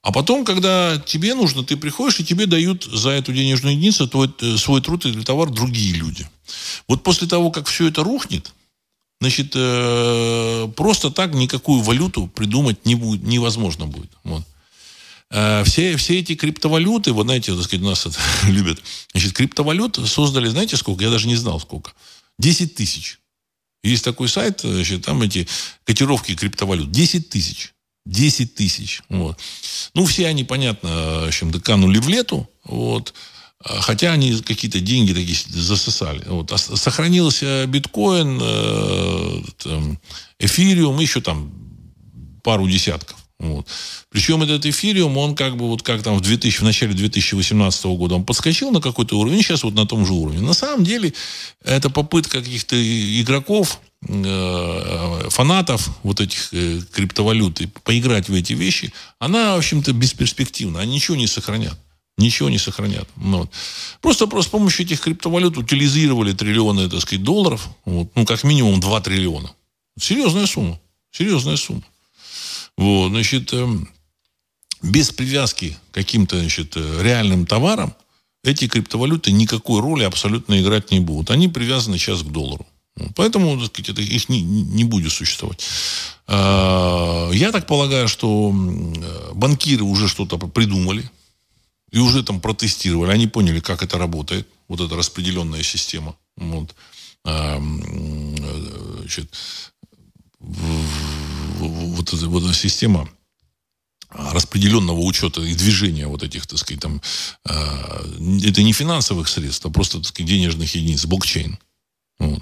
А потом, когда тебе нужно, ты приходишь, и тебе дают за эту денежную единицу твой, э, свой труд или товар другие люди. Вот после того, как все это рухнет, значит, э, просто так никакую валюту придумать не будет, невозможно будет. Вот. Э, все, все эти криптовалюты, вот знаете, так сказать, нас это любят. Значит, криптовалют создали, знаете, сколько? Я даже не знал, сколько. 10 тысяч. Есть такой сайт, значит, там эти котировки криптовалют. 10 тысяч. 10 тысяч. Вот. Ну, все они, понятно, в общем, канули в лету. Вот. Хотя они какие-то деньги такие засосали. Вот. А сохранился биткоин, э, эфириум, еще там пару десятков. Вот. Причем этот эфириум, он как бы вот как там в, 2000, в начале 2018 года, он подскочил на какой-то уровень, сейчас вот на том же уровне. На самом деле, это попытка каких-то игроков, э, фанатов вот этих э, криптовалют и поиграть в эти вещи, она, в общем-то, бесперспективна. Они ничего не сохранят. Ничего не сохранят. Ну, вот. Просто, просто с помощью этих криптовалют утилизировали триллионы, так сказать, долларов. Вот. Ну, как минимум 2 триллиона. Серьезная сумма. Серьезная сумма. Вот, значит, эм, без привязки к каким-то значит, э, реальным товарам эти криптовалюты никакой роли абсолютно играть не будут. Они привязаны сейчас к доллару. Поэтому так сказать, это, их не, не будет существовать. А, я так полагаю, что банкиры уже что-то придумали и уже там протестировали. Они поняли, как это работает, вот эта распределенная система. Вот. А, э, значит, вот, эта, вот эта система распределенного учета и движения вот этих, так сказать, там, э, это не финансовых средств, а просто, так сказать, денежных единиц, блокчейн. Вот.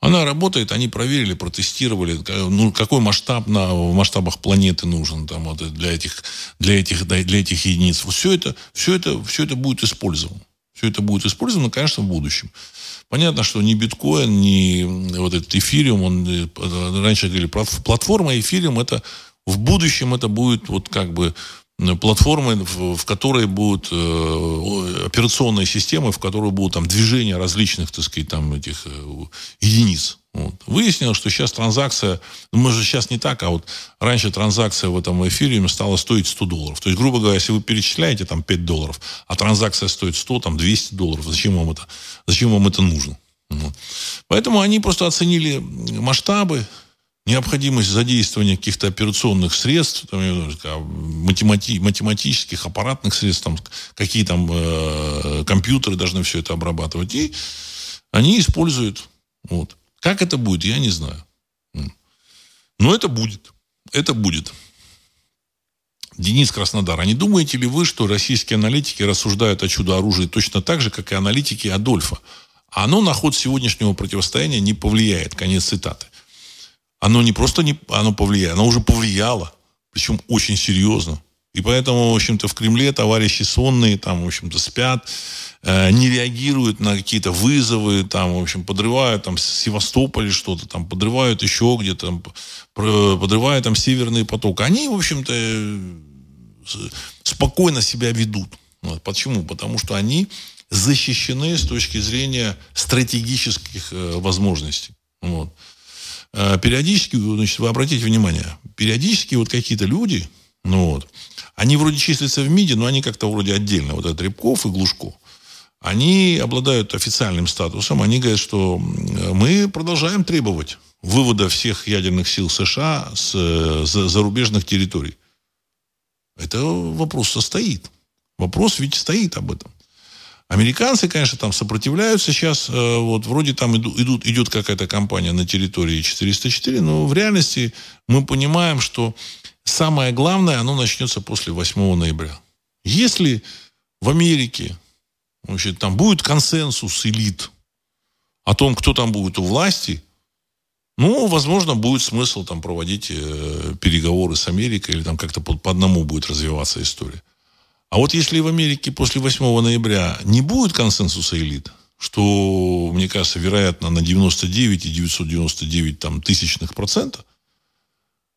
Она работает, они проверили, протестировали, ну, какой масштаб на, в масштабах планеты нужен там, вот, для, этих, для, этих, для этих единиц. Все это, все, это, все это будет использовано. Все это будет использовано, конечно, в будущем. Понятно, что ни биткоин, ни вот этот эфириум, он, э, раньше говорили, платформа эфириум, это в будущем это будет вот как бы платформы, в, в которой будут э, операционные системы, в которой будут там движения различных, так сказать, там этих э, единиц. Вот. Выяснилось, что сейчас транзакция, ну, может, сейчас не так, а вот раньше транзакция в этом эфире стала стоить 100 долларов. То есть, грубо говоря, если вы перечисляете там 5 долларов, а транзакция стоит 100, там 200 долларов, зачем вам это, зачем вам это нужно? Вот. Поэтому они просто оценили масштабы, необходимость задействования каких-то операционных средств, там, математи- математических, аппаратных средств, там, какие там э, компьютеры должны все это обрабатывать. И они используют. Вот. Как это будет, я не знаю. Но это будет. Это будет. Денис Краснодар. А не думаете ли вы, что российские аналитики рассуждают о чудо-оружии точно так же, как и аналитики Адольфа? А оно на ход сегодняшнего противостояния не повлияет. Конец цитаты оно не просто не, оно повлияет, оно уже повлияло, причем очень серьезно. И поэтому, в общем-то, в Кремле товарищи сонные, там, в общем-то, спят, э, не реагируют на какие-то вызовы, там, в общем, подрывают там с Севастополя что-то, там, подрывают еще где-то, подрывают там Северный поток. Они, в общем-то, э, спокойно себя ведут. Вот. Почему? Потому что они защищены с точки зрения стратегических э, возможностей. Вот. Э, периодически, значит, вы обратите внимание, периодически вот какие-то люди, ну вот, они вроде числятся в МИДе, но они как-то вроде отдельно. Вот этот Рябков и Глушко. Они обладают официальным статусом. Они говорят, что мы продолжаем требовать вывода всех ядерных сил США с зарубежных территорий. Это вопрос состоит. Вопрос ведь стоит об этом. Американцы, конечно, там сопротивляются сейчас. Э, вот вроде там идут, идут, идет какая-то кампания на территории 404, но в реальности мы понимаем, что самое главное, оно начнется после 8 ноября. Если в Америке значит, там будет консенсус элит о том, кто там будет у власти, ну, возможно, будет смысл там проводить э, переговоры с Америкой или там как-то по, по одному будет развиваться история. А вот если в Америке после 8 ноября не будет консенсуса элит, что, мне кажется, вероятно, на 99 и 999 там, тысячных процента,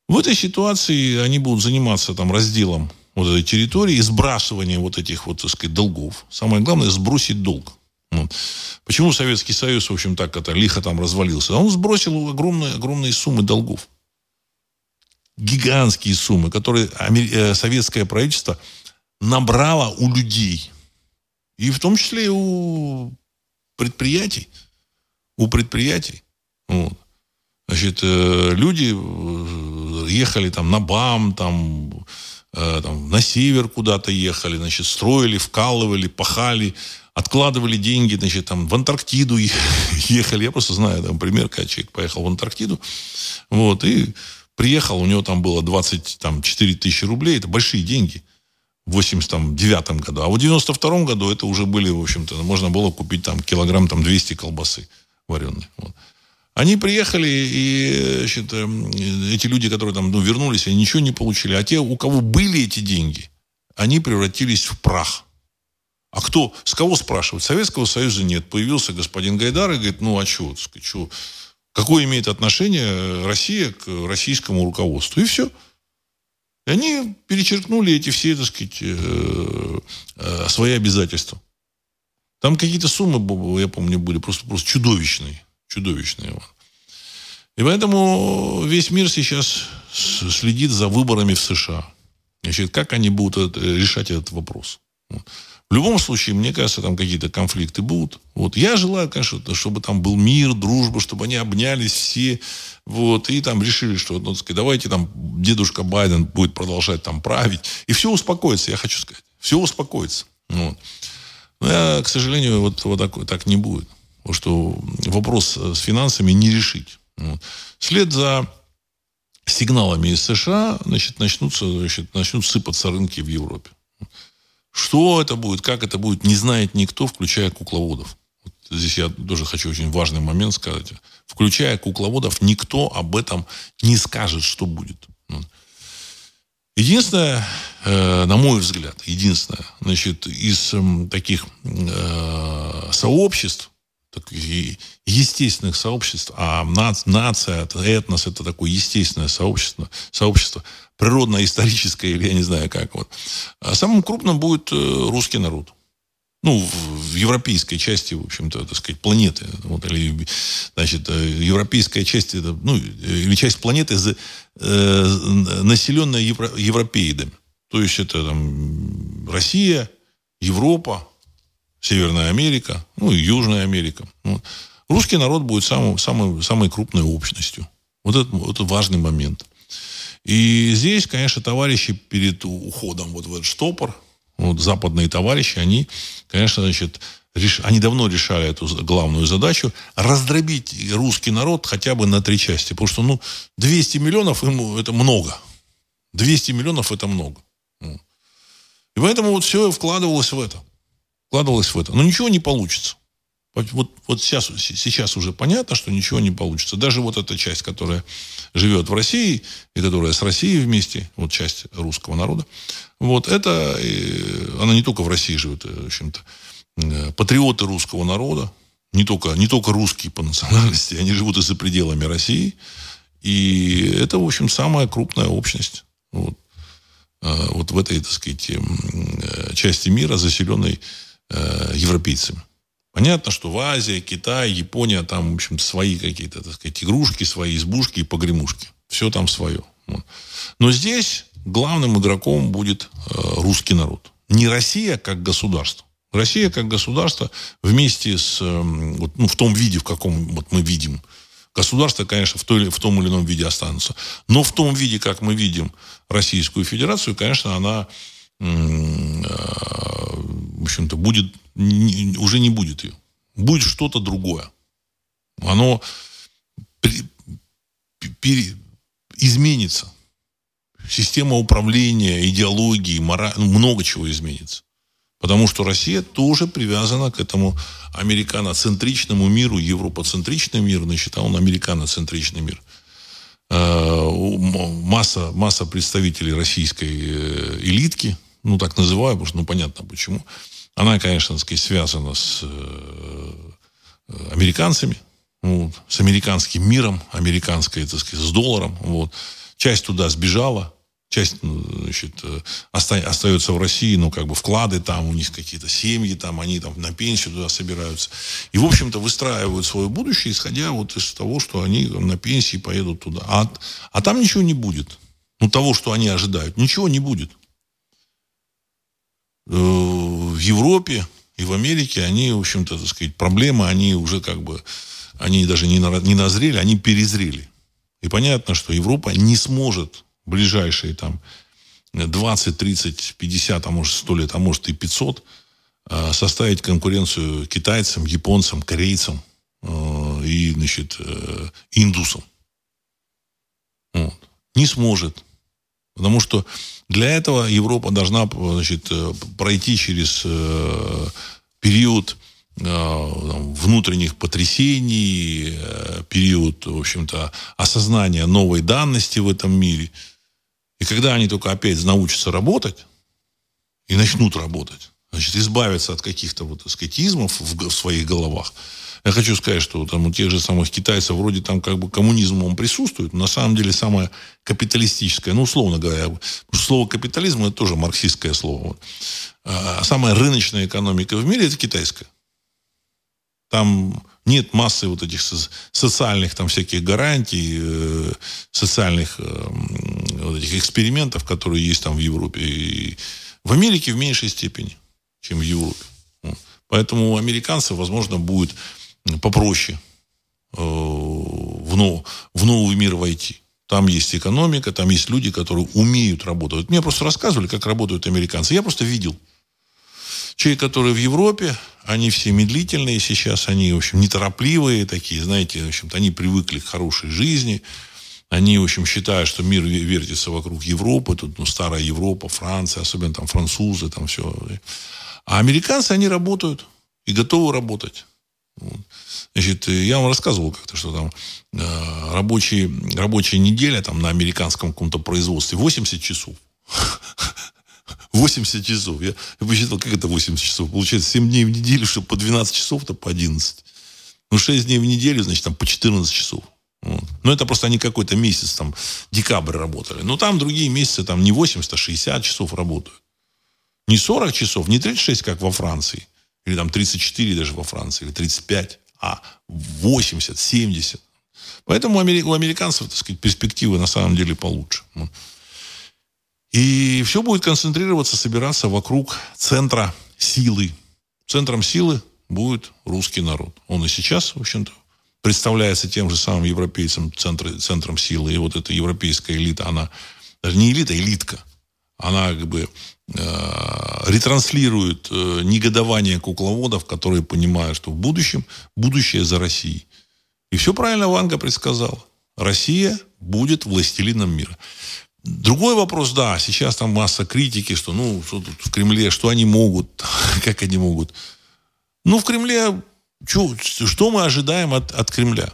в этой ситуации они будут заниматься там разделом вот этой территории, сбрасыванием вот этих вот, так сказать, долгов. Самое главное, сбросить долг. Вот. Почему Советский Союз, в общем, так это лихо там развалился? Он сбросил огромные, огромные суммы долгов. Гигантские суммы, которые э, советское правительство набрало у людей. И в том числе и у предприятий. У предприятий. Вот. Значит, э, люди э, ехали там на БАМ, там, там на север куда-то ехали, значит, строили, вкалывали, пахали, откладывали деньги, значит, там в Антарктиду ехали. Я просто знаю, там, пример, когда человек поехал в Антарктиду, вот, и приехал, у него там было 24 тысячи рублей, это большие деньги, в 89 году. А в 92 году это уже были, в общем-то, можно было купить там килограмм там 200 колбасы вареной. Вот. Они приехали, и значит, эм, эти люди, которые там ну, вернулись, они ничего не получили. А те, у кого были эти деньги, они превратились в прах. А кто, с кого спрашивать? Советского Союза нет. Появился господин Гайдар и говорит, ну а что, что какое имеет отношение Россия к российскому руководству? И все. И они перечеркнули эти все, так сказать, э, э, свои обязательства. Там какие-то суммы, я помню, были просто, просто чудовищные. Чудовищные. И поэтому весь мир сейчас следит за выборами в США. Значит, как они будут решать этот вопрос. В любом случае, мне кажется, там какие-то конфликты будут. Вот. Я желаю, конечно, чтобы там был мир, дружба, чтобы они обнялись все. Вот, и там решили, что ну, сказать, давайте там дедушка Байден будет продолжать там править. И все успокоится, я хочу сказать. Все успокоится. Вот. Но я, к сожалению, вот, вот так, так не будет. Потому что вопрос с финансами не решить. Вот. Вслед за сигналами из США значит, начнутся, значит, начнут сыпаться рынки в Европе. Что это будет, как это будет, не знает никто, включая кукловодов. Вот здесь я тоже хочу очень важный момент сказать. Включая кукловодов, никто об этом не скажет, что будет. Единственное, э, на мой взгляд, единственное, значит, из таких э, сообществ, естественных сообществ, а нация, этнос, это такое естественное сообщество, сообщество природно-историческое, или я не знаю как. Вот. А самым крупным будет э, русский народ. Ну, в европейской части, в общем-то, так сказать, планеты. Вот, или, значит, э, европейская часть, это, ну, или часть планеты, э, населенная евро, европеидами. То есть это там Россия, Европа, Северная Америка, ну и Южная Америка. Русский народ будет самым, самым, самой крупной общностью. Вот это, это важный момент. И здесь, конечно, товарищи перед уходом вот в этот штопор, вот западные товарищи, они, конечно, значит, реш... они давно решали эту главную задачу раздробить русский народ хотя бы на три части. Потому что, ну, 200 миллионов ему это много. 200 миллионов это много. И поэтому вот все вкладывалось в это. Вкладывалось в это. Но ничего не получится. Вот, вот сейчас, сейчас уже понятно, что ничего не получится. Даже вот эта часть, которая живет в России, и которая с Россией вместе, вот часть русского народа, вот это, она не только в России живет, э, в общем-то, э, патриоты русского народа, не только, не только русские по национальности, они живут и за пределами России. И это, в общем, самая крупная общность вот, э, вот в этой, так сказать, части мира, заселенной европейцами. Понятно, что в Азии, Китай, Япония, там, в общем свои какие-то, так сказать, игрушки, свои избушки и погремушки. Все там свое. Но здесь главным игроком будет э, русский народ. Не Россия как государство. Россия как государство вместе с, э, вот, ну, в том виде, в каком вот мы видим, государство, конечно, в, той, в том или ином виде останутся. Но в том виде, как мы видим Российскую Федерацию, конечно, она э, общем-то, будет, уже не будет ее. Будет что-то другое. Оно при, пере, изменится. Система управления, идеологии, мораль, ну, много чего изменится. Потому что Россия тоже привязана к этому американоцентричному миру, европоцентричный мир, значит, а он американоцентричный мир. Э, масса, масса представителей российской э, элитки, ну, так называю, потому что, ну, понятно почему. Она, конечно, сказать, связана с э, американцами, вот, с американским миром, американской, так сказать, с долларом. Вот. Часть туда сбежала, часть часть ну, значит, э, остается в России, ну, как бы вклады там, у них какие-то семьи там, они там на пенсию туда собираются. И, в общем-то, выстраивают свое будущее, исходя вот из того, что они на пенсии поедут туда. А, а там ничего не будет. Ну, того, что они ожидают. Ничего не будет. Э, в Европе и в Америке они, в общем-то, так сказать, проблемы, они уже как бы, они даже не, не назрели, они перезрели. И понятно, что Европа не сможет в ближайшие там 20, 30, 50, а может 100 лет, а может и 500 э, составить конкуренцию китайцам, японцам, корейцам э, и, значит, индусам. Вот. Не сможет. Потому что для этого Европа должна значит, э, пройти через э, период э, внутренних потрясений, период, в общем-то, осознания новой данности в этом мире. И когда они только опять научатся работать и начнут работать, значит, избавиться от каких-то вот аскетизмов в своих головах – я хочу сказать, что там у тех же самых китайцев вроде там как бы коммунизм он присутствует, но на самом деле самое капиталистическое, ну, условно говоря, слово капитализм это тоже марксистское слово. А самая рыночная экономика в мире это китайская. Там нет массы вот этих социальных там всяких гарантий, э, социальных э, вот этих экспериментов, которые есть там в Европе. И в Америке в меньшей степени, чем в Европе. Поэтому у американцев, возможно, будет попроще э, в, нов, в новый мир войти. Там есть экономика, там есть люди, которые умеют работать. Мне просто рассказывали, как работают американцы. Я просто видел. Человек, которые в Европе, они все медлительные сейчас, они, в общем, неторопливые такие, знаете, в общем-то, они привыкли к хорошей жизни. Они, в общем, считают, что мир вертится вокруг Европы. Тут, ну, старая Европа, Франция, особенно там французы, там все. А американцы, они работают и готовы работать. Значит, я вам рассказывал как-то, что там э, рабочие, рабочая неделя там на американском каком-то производстве 80 часов. 80 часов. Я, я посчитал, как это 80 часов? Получается, 7 дней в неделю, чтобы по 12 часов, то по 11. Ну, 6 дней в неделю, значит, там по 14 часов. Вот. Ну, это просто они какой-то месяц, там, декабрь работали. Но там другие месяцы, там, не 80, а 60 часов работают. Не 40 часов, не 36, как во Франции или там 34 даже во Франции, или 35, а 80, 70. Поэтому у американцев, так сказать, перспективы на самом деле получше. И все будет концентрироваться, собираться вокруг центра силы. Центром силы будет русский народ. Он и сейчас, в общем-то, представляется тем же самым европейцам центр, центром силы. И вот эта европейская элита, она даже не элита, элитка. Она как бы Э, ретранслирует э, негодование кукловодов, которые понимают, что в будущем будущее за Россией. И все правильно Ванга предсказал. Россия будет властелином мира. Другой вопрос, да, сейчас там масса критики, что, ну, что тут в Кремле, что они могут, как они могут. Ну, в Кремле, что, что мы ожидаем от, от Кремля?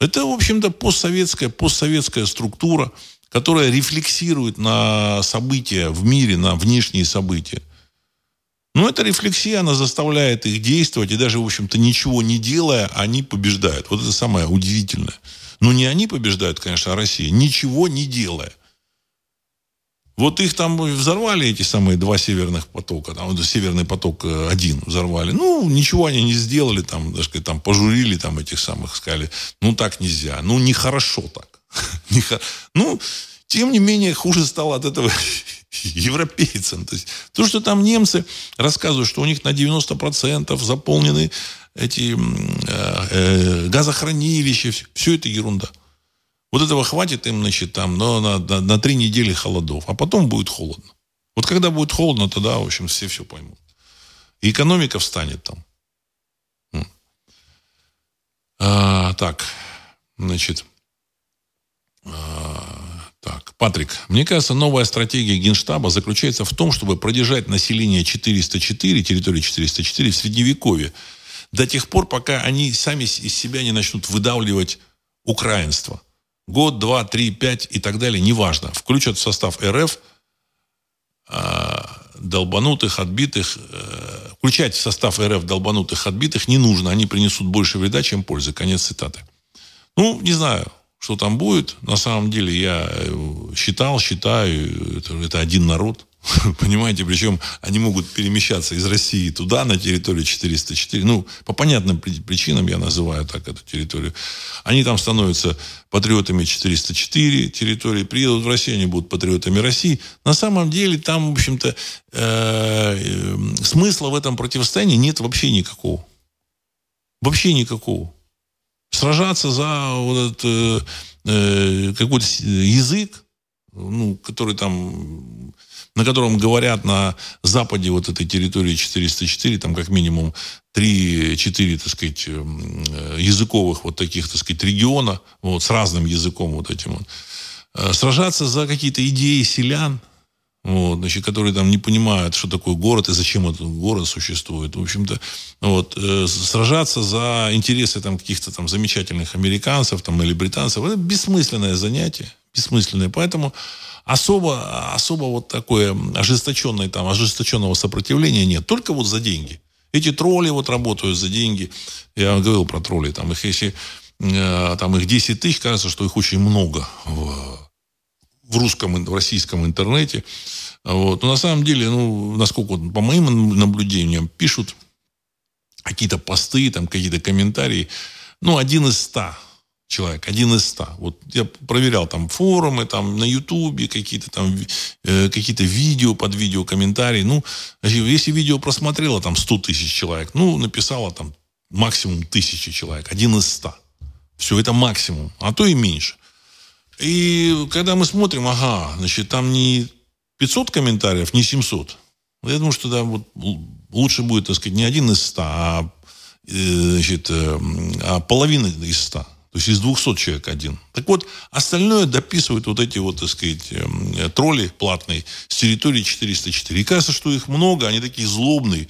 Это, в общем-то, постсоветская, постсоветская структура – которая рефлексирует на события в мире, на внешние события. Но эта рефлексия, она заставляет их действовать, и даже, в общем-то, ничего не делая, они побеждают. Вот это самое удивительное. Но не они побеждают, конечно, а Россия, ничего не делая. Вот их там взорвали, эти самые два северных потока. Там, северный поток э, один взорвали. Ну, ничего они не сделали, там, даже там, пожурили там этих самых, сказали, ну, так нельзя, ну, нехорошо так. Ну, тем не менее, хуже стало от этого европейцам. То есть, то, что там немцы рассказывают, что у них на 90% заполнены эти э, э, газохранилища, все это ерунда. Вот этого хватит им, значит, там, но на, на, на три недели холодов, а потом будет холодно. Вот когда будет холодно, тогда, в общем, все все поймут. И экономика встанет там. А, так, значит, так, Патрик, мне кажется, новая стратегия Генштаба заключается в том, чтобы продержать население 404, территории 404 в Средневековье, до тех пор, пока они сами из себя не начнут выдавливать украинство. Год, два, три, пять и так далее, неважно. Включат в состав РФ э, долбанутых, отбитых. Э, включать в состав РФ долбанутых, отбитых не нужно. Они принесут больше вреда, чем пользы. Конец цитаты. Ну, не знаю, что там будет. На самом деле я э, считал, считаю, это, это один народ. Понимаете, причем они могут перемещаться из России туда, на территорию 404. Ну, по понятным причинам я называю так эту территорию. Они там становятся патриотами 404 территории, приедут в Россию, они будут патриотами России. На самом деле там, в общем-то, э, э, смысла в этом противостоянии нет вообще никакого. Вообще никакого сражаться за вот этот, э, э, какой-то язык, ну, который там, на котором говорят на западе вот этой территории 404, там как минимум 3-4, так сказать, э, языковых вот таких, так сказать, региона, вот, с разным языком вот этим вот. Э, сражаться за какие-то идеи селян – вот, значит, которые там не понимают, что такое город и зачем этот город существует. В общем-то, вот, э, сражаться за интересы там каких-то там замечательных американцев там, или британцев, это бессмысленное занятие, бессмысленное. Поэтому особо, особо вот такое ожесточенное, там, ожесточенного сопротивления нет. Только вот за деньги. Эти тролли вот работают за деньги. Я говорил про тролли. Там их если э, там их 10 тысяч, кажется, что их очень много в, в русском, в российском интернете. Вот. Но на самом деле, ну, насколько, по моим наблюдениям, пишут какие-то посты, там, какие-то комментарии, ну, один из ста человек, один из ста. Вот я проверял там форумы, там на Ютубе какие-то там э, какие-то видео под видео комментарии. Ну, если видео просмотрело там 100 тысяч человек, ну, написало там максимум тысячи человек, один из ста. Все, это максимум, а то и меньше. И когда мы смотрим, ага, значит, там не 500 комментариев, не 700. Я думаю, что да, вот лучше будет, так сказать, не один из 100, а, э, значит, э, а половина из 100. То есть из 200 человек один. Так вот, остальное дописывают вот эти вот, так сказать, э, тролли платные с территории 404. И кажется, что их много, они такие злобные.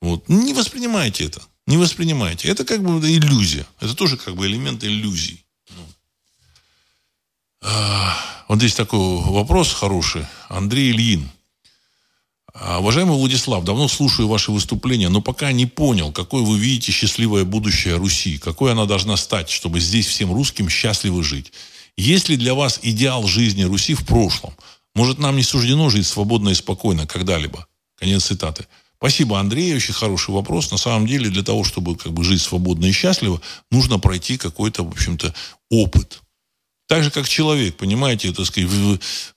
Вот. Не воспринимайте это. Не воспринимайте. Это как бы иллюзия. Это тоже как бы элемент иллюзий. Вот здесь такой вопрос хороший. Андрей Ильин. А, уважаемый Владислав, давно слушаю ваши выступления, но пока не понял, какое вы видите счастливое будущее Руси, какой она должна стать, чтобы здесь всем русским счастливо жить. Есть ли для вас идеал жизни Руси в прошлом? Может, нам не суждено жить свободно и спокойно когда-либо? Конец цитаты. Спасибо, Андрей. Очень хороший вопрос. На самом деле, для того, чтобы как бы, жить свободно и счастливо, нужно пройти какой-то, в общем-то, опыт. Так же, как человек, понимаете, так сказать,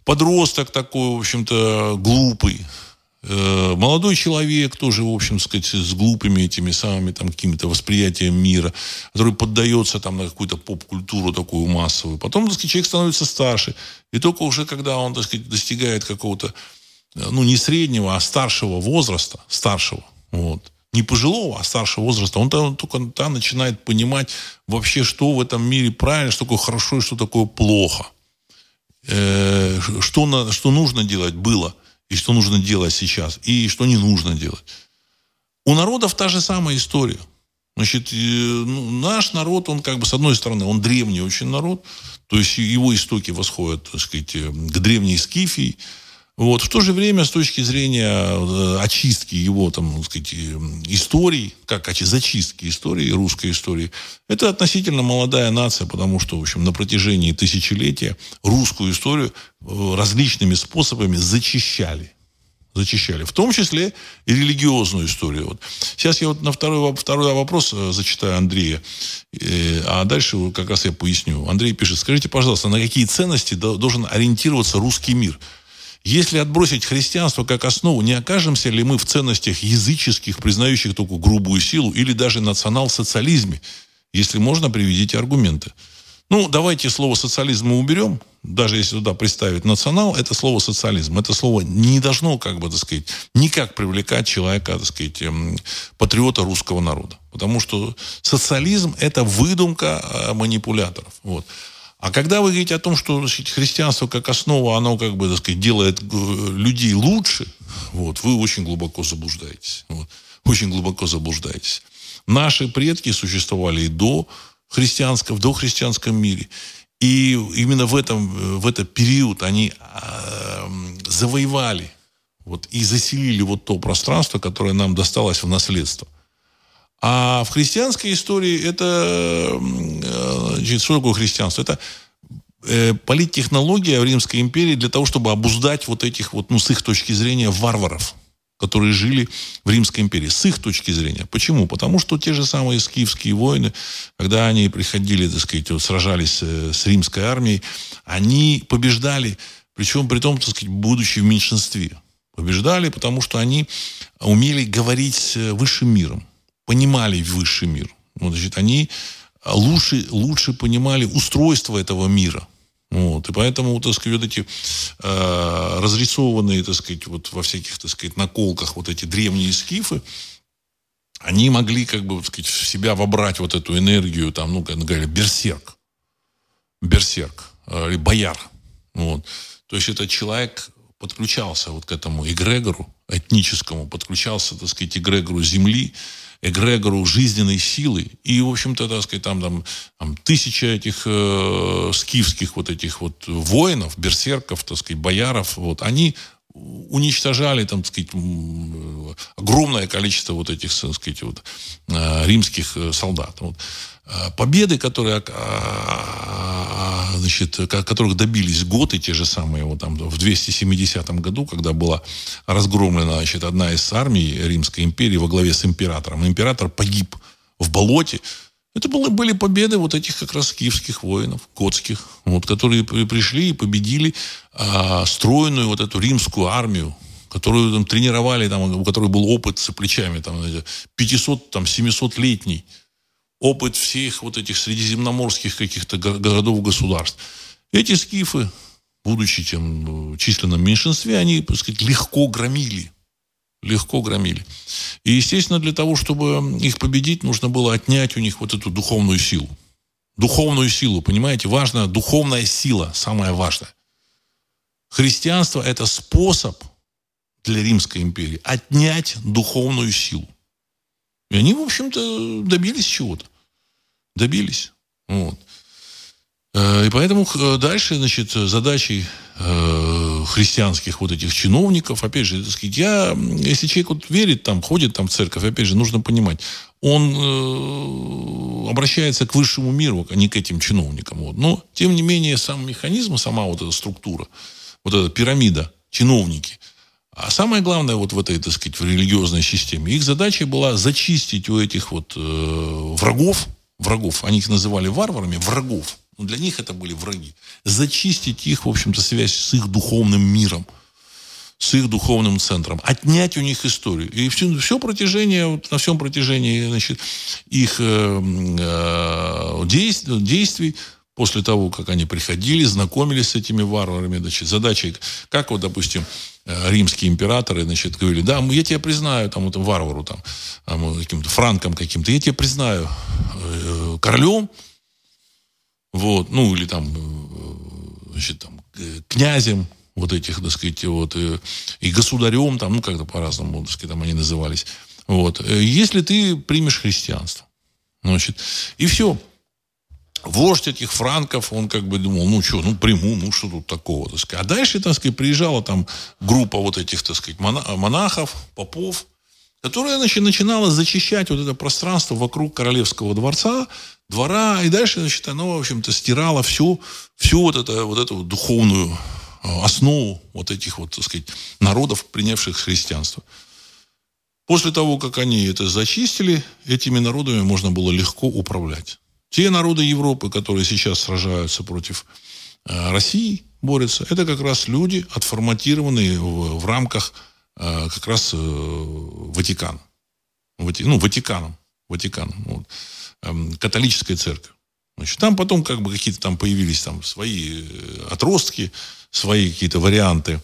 подросток такой, в общем-то, глупый. Э, молодой человек тоже, в общем, сказать, с глупыми этими самыми там какими-то восприятием мира, который поддается там на какую-то поп-культуру такую массовую. Потом, так сказать, человек становится старше. И только уже когда он, так сказать, достигает какого-то, э, ну, не среднего, а старшего возраста, старшего, вот, не пожилого, а старшего возраста, он там, только там начинает понимать вообще, что в этом мире правильно, что такое хорошо и что такое плохо. Э, что, на, что нужно делать было, и что нужно делать сейчас, и что не нужно делать. У народов та же самая история. Значит, ну, наш народ, он как бы, с одной стороны, он древний очень народ, то есть его истоки восходят, так сказать, к древней Скифии, вот. В то же время, с точки зрения э, очистки его, там, так сказать, историй, как зачистки истории, русской истории, это относительно молодая нация, потому что, в общем, на протяжении тысячелетия русскую историю э, различными способами зачищали зачищали, в том числе и религиозную историю. Вот. Сейчас я вот на второй, второй вопрос э, зачитаю Андрея, а дальше как раз я поясню. Андрей пишет, скажите, пожалуйста, на какие ценности должен ориентироваться русский мир – если отбросить христианство как основу, не окажемся ли мы в ценностях языческих, признающих только грубую силу, или даже национал-социализме? Если можно, приведите аргументы. Ну, давайте слово социализм мы уберем. Даже если туда представить национал, это слово социализм. Это слово не должно, как бы, так сказать, никак привлекать человека, так сказать, эм, патриота русского народа. Потому что социализм – это выдумка э, манипуляторов. Вот. А когда вы говорите о том, что сказать, христианство как основа, оно как бы, так сказать, делает э, людей лучше, вот, вы очень глубоко заблуждаетесь. Вот, очень глубоко заблуждаетесь. Наши предки существовали и до христианского, в дохристианском мире. И именно в, этом, в этот период они э, завоевали вот, и заселили вот то пространство, которое нам досталось в наследство – а в христианской истории это... Э, что такое христианство? Это э, политтехнология в Римской империи для того, чтобы обуздать вот этих вот, ну, с их точки зрения, варваров, которые жили в Римской империи. С их точки зрения. Почему? Потому что те же самые скифские воины, когда они приходили, так сказать, вот, сражались э, с римской армией, они побеждали, причем при том, так сказать, будучи в меньшинстве. Побеждали, потому что они умели говорить высшим миром, понимали высший мир. Вот, значит, они лучше, лучше понимали устройство этого мира. Вот. И поэтому, так сказать, вот эти э, разрисованные, так сказать, вот во всяких, так сказать, наколках вот эти древние скифы, они могли, как бы, так сказать, в себя вобрать вот эту энергию, там, ну, как говорили, берсерк. Берсерк. Э, бояр. Вот. То есть этот человек подключался вот к этому эгрегору этническому, подключался, так сказать, эгрегору земли, эгрегору жизненной силы. И, в общем-то, так сказать, там, там, там тысяча этих э, скифских вот этих вот воинов, берсерков, так сказать, бояров, вот, они уничтожали, там, так сказать, огромное количество вот этих, так сказать, вот, э, римских э, солдат. Вот. Э, победы, которые, значит, которых добились готы, те же самые, вот там в 270 году, когда была разгромлена, значит, одна из армий Римской империи во главе с императором. Император погиб в болоте. Это были, были победы вот этих как раз киевских воинов, готских, вот, которые пришли и победили а, стройную вот эту римскую армию, которую там, тренировали, там, у которой был опыт с плечами, там, 500, там, 700-летний опыт всех вот этих средиземноморских каких-то городов государств. Эти скифы, будучи тем численном меньшинстве, они, так сказать, легко громили. Легко громили. И, естественно, для того, чтобы их победить, нужно было отнять у них вот эту духовную силу. Духовную силу, понимаете? Важна духовная сила, самое важное. Христианство – это способ для Римской империи отнять духовную силу. И они, в общем-то, добились чего-то. Добились. Вот. Э, и поэтому э, дальше, значит, задачей э, христианских вот этих чиновников, опять же, так сказать, я, если человек вот верит там, ходит там в церковь, опять же, нужно понимать, он обращается к высшему миру, а не к этим чиновникам. Вот. Но, тем не менее, сам механизм, сама вот эта структура, вот эта пирамида, чиновники – а самое главное вот в этой, так сказать, в религиозной системе, их задача была зачистить у этих вот э, врагов, врагов, они их называли варварами, врагов, но для них это были враги, зачистить их, в общем-то, связь с их духовным миром, с их духовным центром, отнять у них историю. И все, все протяжение, вот, на всем протяжении значит, их э, э, действий, после того, как они приходили, знакомились с этими варварами, значит, задачей, как вот, допустим, э, римские императоры, значит, говорили, да, я тебя признаю, там, вот, варвару, там, каким-то франком каким-то, я тебя признаю э, королем, вот, ну, или там, э, значит, там, князем, вот этих, так сказать, вот, и государем, там, ну, как-то по-разному, так сказать, там они назывались, вот, если ты примешь христианство, значит, и все, вождь этих франков, он как бы думал, ну что, ну приму, ну что тут такого, так сказать. А дальше, так сказать, приезжала там группа вот этих, так сказать, монахов, попов, которая значит, начинала зачищать вот это пространство вокруг королевского дворца, двора, и дальше, значит, оно, в общем-то, стирало всю, всю вот, это, вот эту духовную а, основу вот этих вот, так сказать, народов, принявших христианство. После того, как они это зачистили, этими народами можно было легко управлять. Те народы Европы, которые сейчас сражаются против э, России, борются, это как раз люди, отформатированные в, в рамках э, как раз э, Ватикана. Вати, ну, Ватиканом. Ватиканом. Вот. Эм, католическая церковь. Значит, там потом как бы какие-то там появились там свои отростки, свои какие-то варианты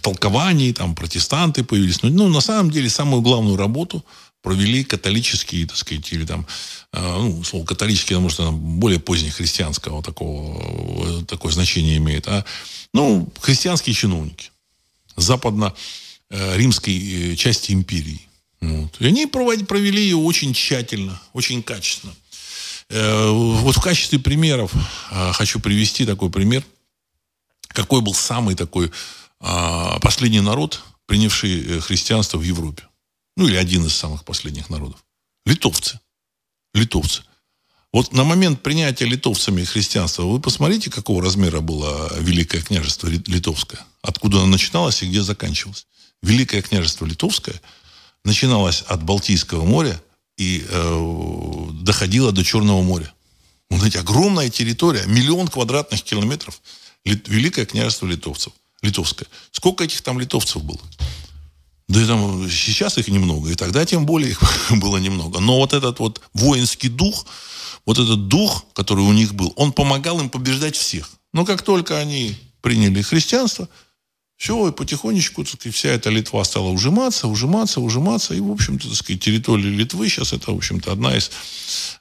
толкований, там протестанты появились. Но, ну, на самом деле, самую главную работу провели католические, так сказать, или там, э, ну, слово католический, потому что там более позднее христианского такого, э, такое значение имеет, а, ну, христианские чиновники западно-римской э, части империи. Вот. И они провели ее очень тщательно, очень качественно. Вот в качестве примеров хочу привести такой пример. Какой был самый такой последний народ, принявший христианство в Европе? ну или один из самых последних народов. Литовцы. Литовцы. Вот на момент принятия литовцами христианства, вы посмотрите, какого размера было Великое княжество Литовское. Откуда оно начиналось и где заканчивалось. Великое княжество Литовское начиналось от Балтийского моря и э, доходило до Черного моря. Вот эти огромная территория, миллион квадратных километров, Великое княжество литовцев, литовское. Сколько этих там литовцев было? Да и там сейчас их немного, и тогда тем более их было немного. Но вот этот вот воинский дух, вот этот дух, который у них был, он помогал им побеждать всех. Но как только они приняли христианство, все, и потихонечку, так сказать, вся эта Литва стала ужиматься, ужиматься, ужиматься. И, в общем-то, так сказать, территория Литвы сейчас это, в общем-то, одна из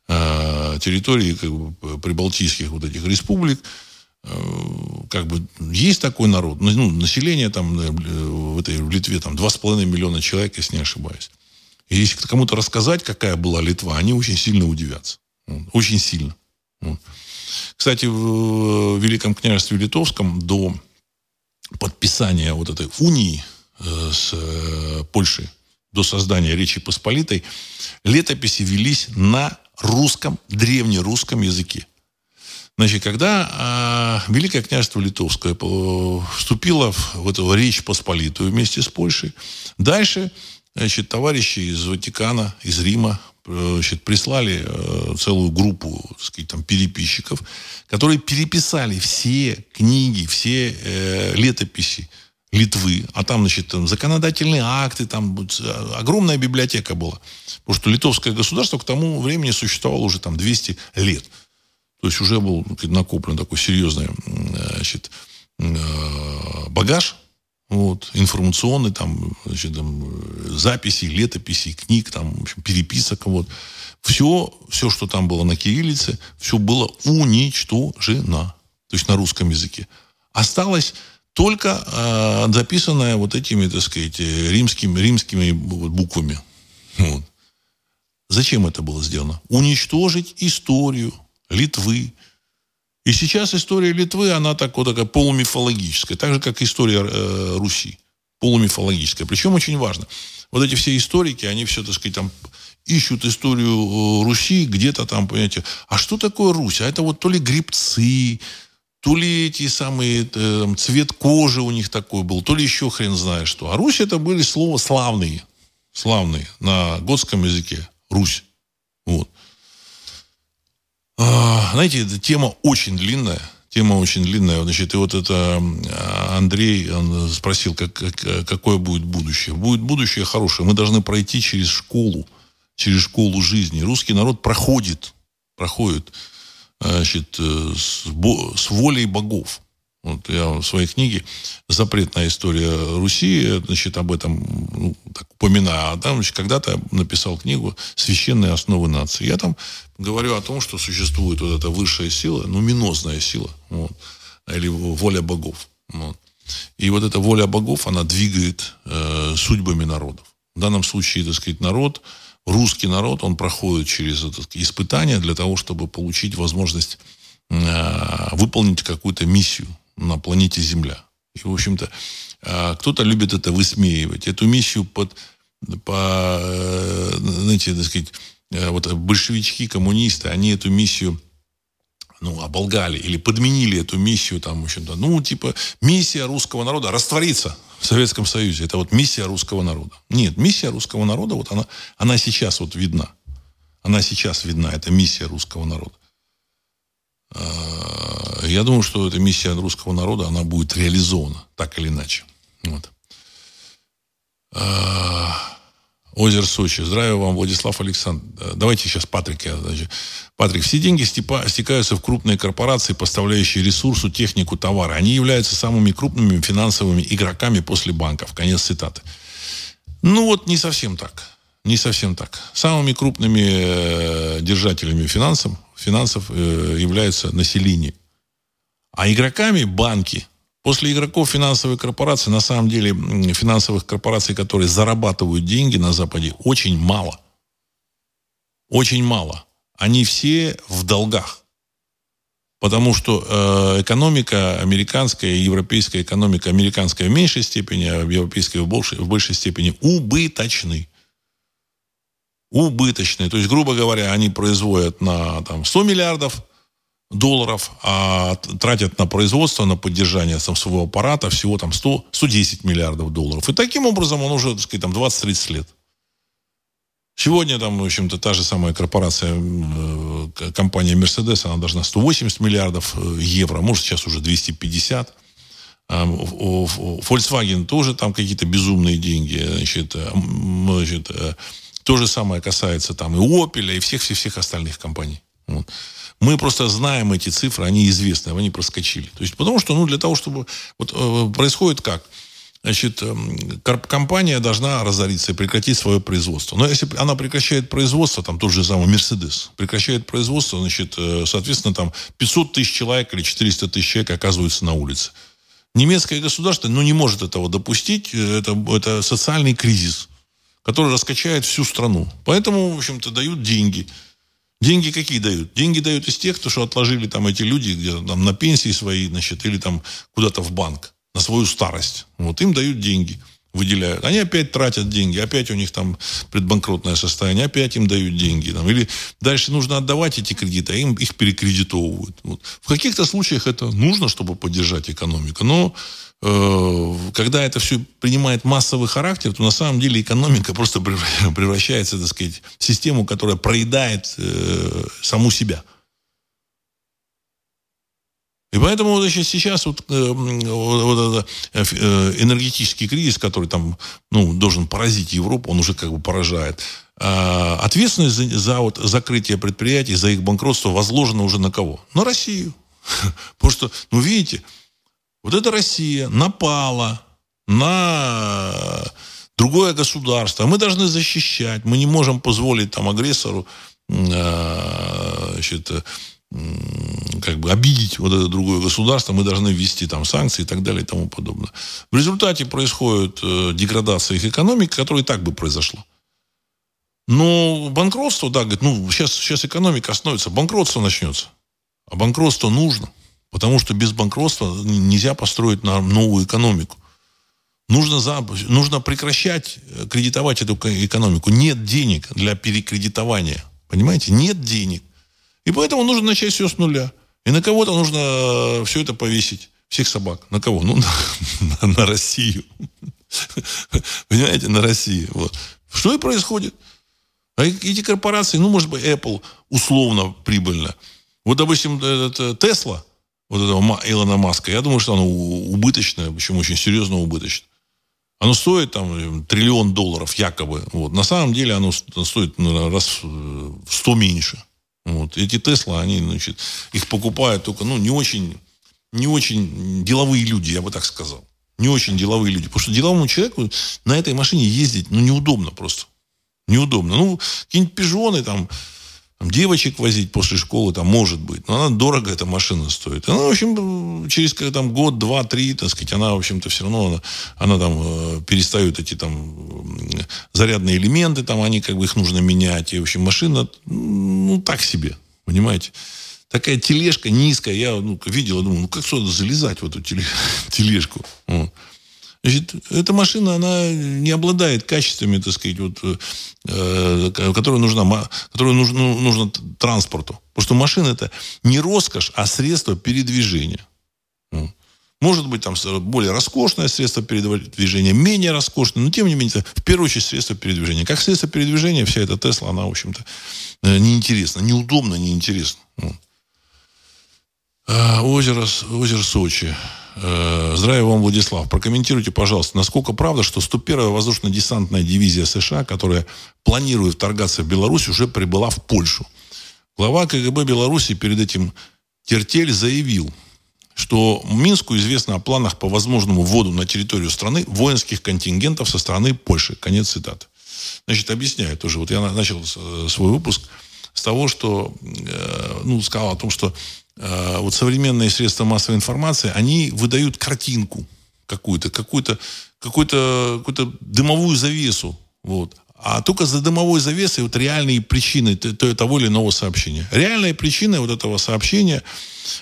э, территорий как бы, прибалтийских вот этих республик. Э, как бы есть такой народ. Ну, ну население там э, в этой в Литве там 2,5 миллиона человек, если не ошибаюсь. И если кому-то рассказать, какая была Литва, они очень сильно удивятся. Очень сильно. Кстати, в Великом княжестве Литовском до подписания вот этой унии э, с Польшей, до создания Речи Посполитой, летописи велись на русском, древнерусском языке. Значит, когда э, Великое княжество Литовское вступило в, в эту Речь Посполитую вместе с Польшей, дальше значит, товарищи из Ватикана, из Рима значит, прислали э, целую группу так сказать, там, переписчиков, которые переписали все книги, все э, летописи Литвы, а там, значит, там законодательные акты, там огромная библиотека была. Потому что литовское государство к тому времени существовало уже там 200 лет. То есть уже был накоплен такой серьезный значит, э, багаж вот, информационный, там, значит, там, записи, летописи, книг, там, в общем, переписок, вот. Все, все, что там было на кириллице, все было уничтожено. То есть на русском языке. Осталось только э, записанное вот этими, так сказать, римскими, римскими буквами. Вот. Зачем это было сделано? Уничтожить историю Литвы, и сейчас история Литвы, она так, вот такая полумифологическая, так же, как история э, Руси. Полумифологическая. Причем очень важно. Вот эти все историки, они все, так сказать, там ищут историю э, Руси где-то там, понимаете, а что такое Русь? А это вот то ли грибцы, то ли эти самые, э, там, цвет кожи у них такой был, то ли еще хрен знает что. А Русь это были слова славные, славные на готском языке. Русь. Вот. А, знаете, эта тема очень длинная. Тема очень длинная. Значит, и вот это Андрей он спросил, как, как, какое будет будущее. Будет будущее хорошее. Мы должны пройти через школу, через школу жизни. Русский народ проходит, проходит значит, э, с, с волей богов. Вот я в своей книге «Запретная история Руси», значит, об этом ну, так, упоминаю. А там, значит, когда-то написал книгу «Священные основы нации». Я там говорю о том, что существует вот эта высшая сила, нуминозная сила, вот, или воля богов. Вот. И вот эта воля богов, она двигает э, судьбами народов. В данном случае, так сказать, народ, русский народ, он проходит через это испытание для того, чтобы получить возможность э, выполнить какую-то миссию на планете Земля. И, в общем-то, а, кто-то любит это высмеивать. Эту миссию под, по, э, знаете, так сказать, э, вот большевички, коммунисты, они эту миссию ну, оболгали или подменили эту миссию, там, в общем-то, ну, типа, миссия русского народа раствориться в Советском Союзе. Это вот миссия русского народа. Нет, миссия русского народа, вот она, она сейчас вот видна. Она сейчас видна, это миссия русского народа. А, я думаю, что эта миссия русского народа, она будет реализована, так или иначе. Вот. А, Озеро Сочи. Здравия вам, Владислав Александр. Давайте сейчас Патрик. Я. Патрик, все деньги степа, стекаются в крупные корпорации, поставляющие ресурсу, технику, товары. Они являются самыми крупными финансовыми игроками после банков. Конец цитаты. Ну вот не совсем так. Не совсем так. Самыми крупными э, держателями финансов, финансов э, являются население. А игроками банки. После игроков финансовой корпорации, на самом деле, финансовых корпораций, которые зарабатывают деньги на Западе, очень мало. Очень мало. Они все в долгах. Потому что э, экономика американская, европейская экономика, американская в меньшей степени, а европейская в большей, в большей степени убыточны убыточные. То есть, грубо говоря, они производят на там, 100 миллиардов долларов, а тратят на производство, на поддержание там, своего аппарата всего там 100, 110 миллиардов долларов. И таким образом он уже, так сказать, там 20-30 лет. Сегодня там, в общем-то, та же самая корпорация, э, компания Mercedes, она должна 180 миллиардов э, евро, может сейчас уже 250. А, Volkswagen тоже там какие-то безумные деньги. Значит, э, значит, то же самое касается там и Opel, и всех-всех-всех остальных компаний. Вот. Мы просто знаем эти цифры, они известны, они проскочили. То есть, потому что, ну, для того, чтобы... Вот э, происходит как? Значит, э, компания должна разориться и прекратить свое производство. Но если она прекращает производство, там тот же самый Мерседес, прекращает производство, значит, э, соответственно, там 500 тысяч человек или 400 тысяч человек оказываются на улице. Немецкое государство, ну, не может этого допустить. Это, это социальный кризис, который раскачает всю страну. Поэтому, в общем-то, дают деньги – Деньги какие дают? Деньги дают из тех, кто что отложили там эти люди где-то там на пенсии свои, значит, или там куда-то в банк на свою старость. Вот им дают деньги, выделяют. Они опять тратят деньги, опять у них там предбанкротное состояние, опять им дают деньги. Там, или дальше нужно отдавать эти кредиты, а им их перекредитовывают. Вот. В каких-то случаях это нужно, чтобы поддержать экономику, но когда это все принимает массовый характер, то на самом деле экономика просто превращается, так сказать, в систему, которая проедает э, саму себя. И поэтому значит, сейчас вот, э, вот этот э, энергетический кризис, который там ну, должен поразить Европу, он уже как бы поражает. Э, ответственность за, за вот, закрытие предприятий, за их банкротство возложена уже на кого? На Россию. Потому что, ну видите, вот эта Россия напала на другое государство. Мы должны защищать. Мы не можем позволить там агрессору э, значит, как бы обидеть вот это другое государство, мы должны ввести там санкции и так далее и тому подобное. В результате происходит э, деградация их экономики, которая и так бы произошла. Но банкротство, да, говорит, ну, сейчас, сейчас экономика остановится, банкротство начнется. А банкротство нужно. Потому что без банкротства нельзя построить на новую экономику. Нужно, за, нужно прекращать э, кредитовать эту экономику. Нет денег для перекредитования. Понимаете? Нет денег. И поэтому нужно начать все с нуля. И на кого-то нужно э, все это повесить. Всех собак. На кого? Ну, на, на, на Россию. Понимаете? На Россию. Вот. Что и происходит. А эти корпорации, ну, может быть, Apple условно прибыльно. Вот, допустим, Тесла – вот этого Илона Маска, я думаю, что оно убыточное, причем очень серьезно убыточное. Оно стоит там триллион долларов якобы. Вот. На самом деле оно стоит наверное, раз в сто меньше. Вот. Эти Тесла, они, значит, их покупают только, ну, не очень, не очень деловые люди, я бы так сказал. Не очень деловые люди. Потому что деловому человеку на этой машине ездить, ну, неудобно просто. Неудобно. Ну, какие-нибудь пижоны там, там, девочек возить после школы, там, может быть. Но она дорого, эта машина стоит. Она, в общем, через там, год, два, три, так сказать, она, в общем-то, все равно, она, она там э, перестает эти там зарядные элементы, там, они как бы их нужно менять. И, в общем, машина, ну, так себе, понимаете. Такая тележка низкая, я ну, видел, думаю, ну, как сюда залезать в эту тележку? Вот. Значит, эта машина, она не обладает качествами, так сказать, вот, э, которые нужна, нужно, ну, нужно транспорту. Потому что машина это не роскошь, а средство передвижения. Может быть, там более роскошное средство передвижения, менее роскошное, но тем не менее, в первую очередь средство передвижения. Как средство передвижения вся эта Тесла, она, в общем-то, э, неинтересна, неудобна, неинтересна. Озеро, озеро Сочи. Э, здравия вам, Владислав. Прокомментируйте, пожалуйста, насколько правда, что 101-я воздушно-десантная дивизия США, которая планирует вторгаться в Беларусь, уже прибыла в Польшу. Глава КГБ Беларуси перед этим Тертель заявил, что Минску известно о планах по возможному вводу на территорию страны воинских контингентов со стороны Польши. Конец цитаты. Значит, объясняю тоже. Вот я начал э, свой выпуск с того, что, э, ну, сказал о том, что вот современные средства массовой информации, они выдают картинку какую-то, какую-то, какую-то, какую-то дымовую завесу. Вот. А только за дымовой завесой вот реальные причины того или иного сообщения. Реальная причина вот этого сообщения,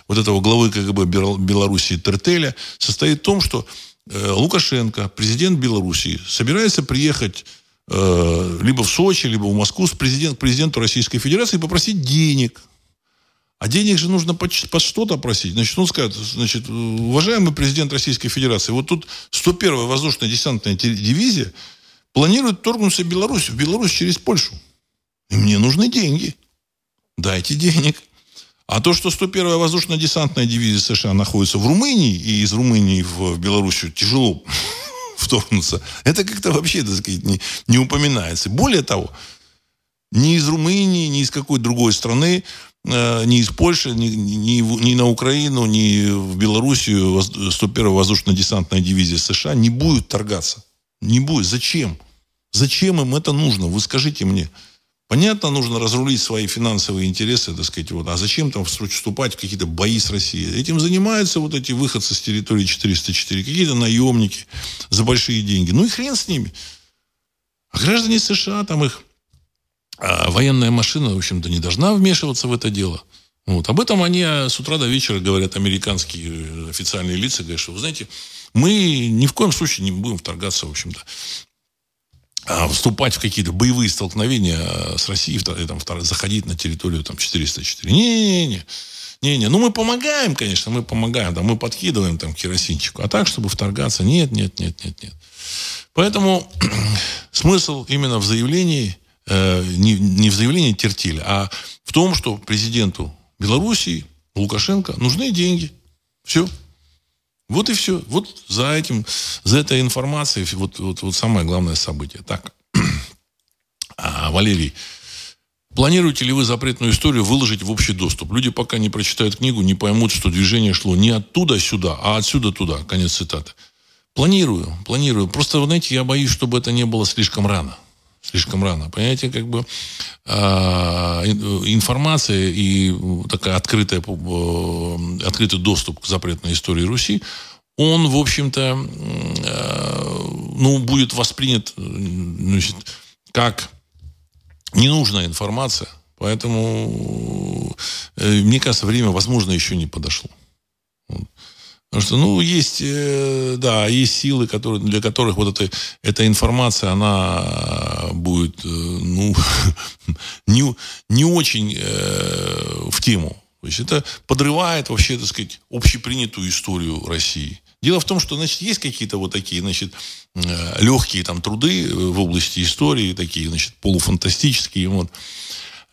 вот этого главы КГБ Белоруссии Тертеля, состоит в том, что э, Лукашенко, президент Белоруссии, собирается приехать э, либо в Сочи, либо в Москву с президент, президенту Российской Федерации и попросить денег. А денег же нужно под, под что-то просить. Значит, он скажет, значит, уважаемый президент Российской Федерации, вот тут 101-я воздушная десантная дивизия планирует торгнуться в Беларусь, в Беларусь через Польшу. И мне нужны деньги. Дайте денег. А то, что 101-я воздушно-десантная дивизия США находится в Румынии, и из Румынии в, в Белоруссию тяжело вторгнуться, это как-то вообще, так сказать, не, не упоминается. Более того, ни из Румынии, ни из какой другой страны, ни из Польши, ни, ни, ни на Украину, ни в Белоруссию 101-я воздушно-десантная дивизия США не будет торгаться. Не будет. Зачем? Зачем им это нужно? Вы скажите мне. Понятно, нужно разрулить свои финансовые интересы, так сказать, вот. а зачем там вступать в какие-то бои с Россией? Этим занимаются вот эти выходцы с территории 404, какие-то наемники за большие деньги. Ну и хрен с ними. А граждане США, там их а военная машина, в общем-то, не должна вмешиваться в это дело. Вот. Об этом они а, с утра до вечера говорят американские э, официальные лица, говорят, что, вы знаете, мы ни в коем случае не будем вторгаться, в общем-то, а, вступать в какие-то боевые столкновения с Россией, там, заходить на территорию там, 404. Не-не-не. Не-не, ну мы помогаем, конечно, мы помогаем, да, мы подкидываем там керосинчику. А так, чтобы вторгаться, нет, нет, нет, нет, нет. Поэтому смысл именно в заявлении, э, не, не в заявлении Тертиля, а в том, что президенту Белоруссии, Лукашенко, нужны деньги. Все. Вот и все. Вот за этим, за этой информацией, вот, вот, вот самое главное событие. Так, а, Валерий, планируете ли вы запретную историю выложить в общий доступ? Люди пока не прочитают книгу, не поймут, что движение шло не оттуда сюда, а отсюда туда. Конец цитаты. Планирую, планирую. Просто, вы знаете, я боюсь, чтобы это не было слишком рано слишком рано. Понимаете, как бы э, информация и такая открытая, э, открытый доступ к запретной истории Руси, он, в общем-то, э, ну, будет воспринят значит, как ненужная информация. Поэтому, э, мне кажется, время, возможно, еще не подошло. Потому что, ну, есть, э, да, есть силы, которые, для которых вот эта, эта информация, она будет, э, ну, не, не очень э, в тему. То есть это подрывает вообще, так сказать, общепринятую историю России. Дело в том, что, значит, есть какие-то вот такие, значит, э, легкие там труды в области истории, такие, значит, полуфантастические, вот.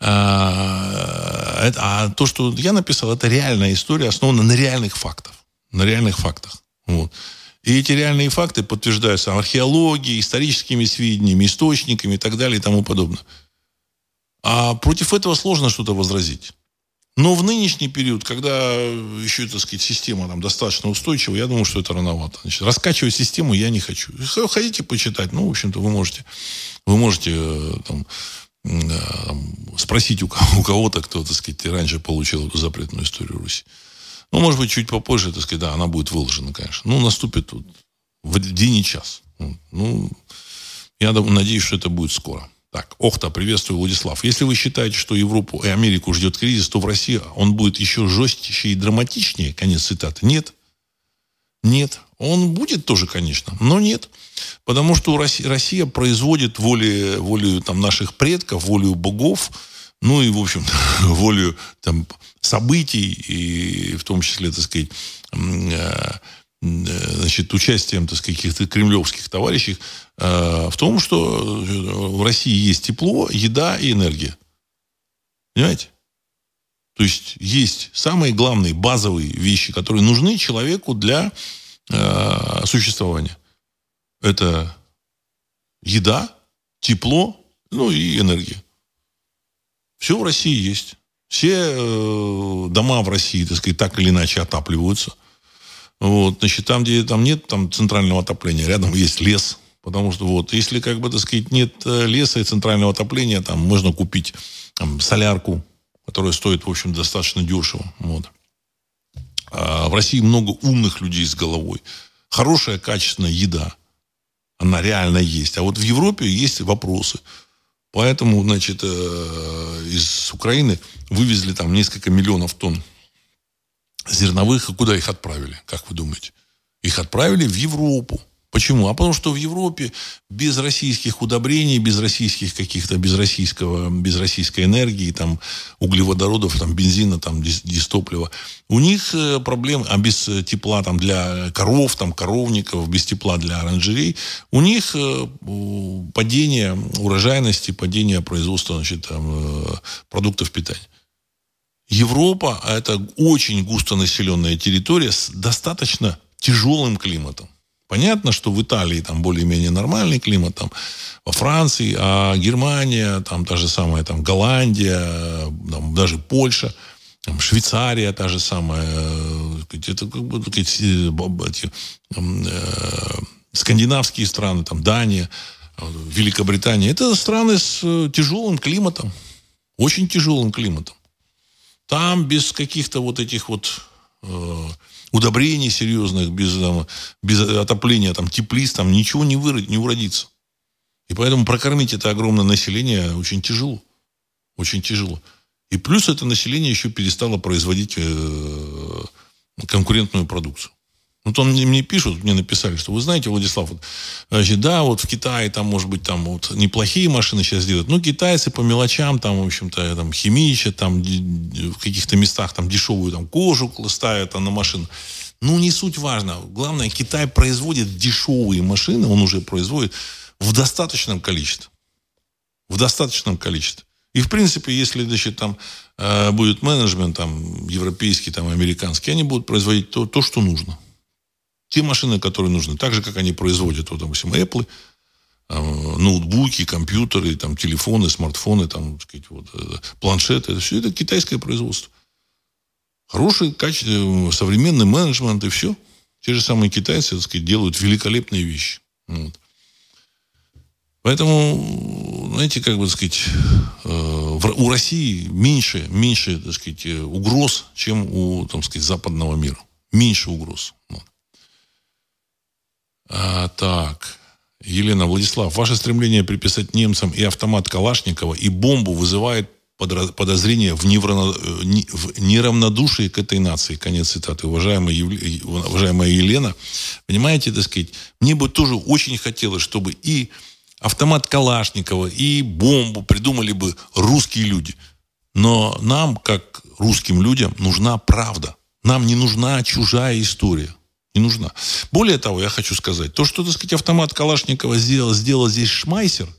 А, а то, что я написал, это реальная история, основана на реальных фактах на реальных фактах. Вот. И эти реальные факты подтверждаются археологией, историческими сведениями, источниками и так далее и тому подобное. А против этого сложно что-то возразить. Но в нынешний период, когда еще, так сказать, система там достаточно устойчива, я думаю, что это рановато. Значит, раскачивать систему я не хочу. Хотите почитать, ну, в общем-то, вы можете, вы можете э, э, там, спросить у, кого-то, кто, так сказать, раньше получил эту запретную историю Руси. Ну, может быть, чуть попозже, так сказать, да, она будет выложена, конечно. Ну, наступит тут в день и час. Ну, я надеюсь, что это будет скоро. Так, Охта, приветствую, Владислав. Если вы считаете, что Европу и Америку ждет кризис, то в России он будет еще жестче и драматичнее, конец цитаты. Нет. Нет. Он будет тоже, конечно, но нет. Потому что Россия производит волей, волею там, наших предков, волею богов, ну и, в общем волею там, событий, и в том числе, так сказать, э, значит, участием, так сказать, каких-то кремлевских товарищей, э, в том, что в России есть тепло, еда и энергия. Понимаете? То есть есть самые главные базовые вещи, которые нужны человеку для э, существования. Это еда, тепло, ну и энергия. Все в России есть. Все э, дома в России, так сказать, так или иначе отапливаются. Вот, значит, там, где там нет там, центрального отопления, рядом есть лес. Потому что вот, если, как бы, так сказать, нет э, леса и центрального отопления, там можно купить там, солярку, которая стоит, в общем, достаточно дешево. Вот. А в России много умных людей с головой. Хорошая, качественная еда. Она реально есть. А вот в Европе есть вопросы. Поэтому, значит, э, из Украины вывезли там несколько миллионов тонн зерновых. А куда их отправили, как вы думаете? Их отправили в Европу. Почему? А потому что в Европе без российских удобрений, без российских каких-то, без российского, без российской энергии, там, углеводородов, там, бензина, там, дистоплива, у них э, проблемы, а без тепла там для коров, там, коровников, без тепла для оранжерей, у них э, падение урожайности, падение производства, значит, там, э, продуктов питания. Европа – это очень густонаселенная территория с достаточно тяжелым климатом. Понятно, что в Италии там более-менее нормальный климат, там во Франции, а Германия, там та же самая там Голландия, там, даже Польша, там, Швейцария та же самая, это как бы эти, э, скандинавские страны, там Дания, Великобритания, это страны с э, тяжелым климатом, очень тяжелым климатом. Там без каких-то вот этих вот э, удобрений серьезных, без, там, без отопления, там, теплиц, там ничего не, выродит, не уродится. И поэтому прокормить это огромное население очень тяжело. Очень тяжело. И плюс это население еще перестало производить э, конкурентную продукцию. Вот он мне, мне пишут, мне написали, что вы знаете, Владислав, вот, значит, да, вот в Китае там, может быть, там вот неплохие машины сейчас делают. Ну, китайцы по мелочам там, в общем-то, там химичат, там в каких-то местах там дешевую там кожу ставят там, на машину. Ну, не суть важно. Главное, Китай производит дешевые машины, он уже производит в достаточном количестве. В достаточном количестве. И, в принципе, если, значит, там э, будет менеджмент, там, европейский, там, американский, они будут производить то, то что нужно те машины, которые нужны. Так же, как они производят, вот, допустим, Apple, ноутбуки, компьютеры, там, телефоны, смартфоны, там, так сказать, вот, э, планшеты. Это все это китайское производство. Хороший, качественный, современный менеджмент и все. Те же самые китайцы, так сказать, делают великолепные вещи. Вот. Поэтому, знаете, как бы, так сказать, э, у России меньше, меньше, так сказать, угроз, чем у, там, сказать, западного мира. Меньше угроз. Вот. А, так. Елена Владислав, ваше стремление приписать немцам и автомат Калашникова, и бомбу вызывает подозрение в, неврано, в неравнодушии к этой нации. Конец цитаты. Уважаемая, уважаемая Елена, понимаете, так сказать, мне бы тоже очень хотелось, чтобы и автомат Калашникова, и бомбу придумали бы русские люди. Но нам, как русским людям, нужна правда. Нам не нужна чужая история не нужна. Более того, я хочу сказать, то, что, так сказать, автомат Калашникова сделал, сделал здесь Шмайсер,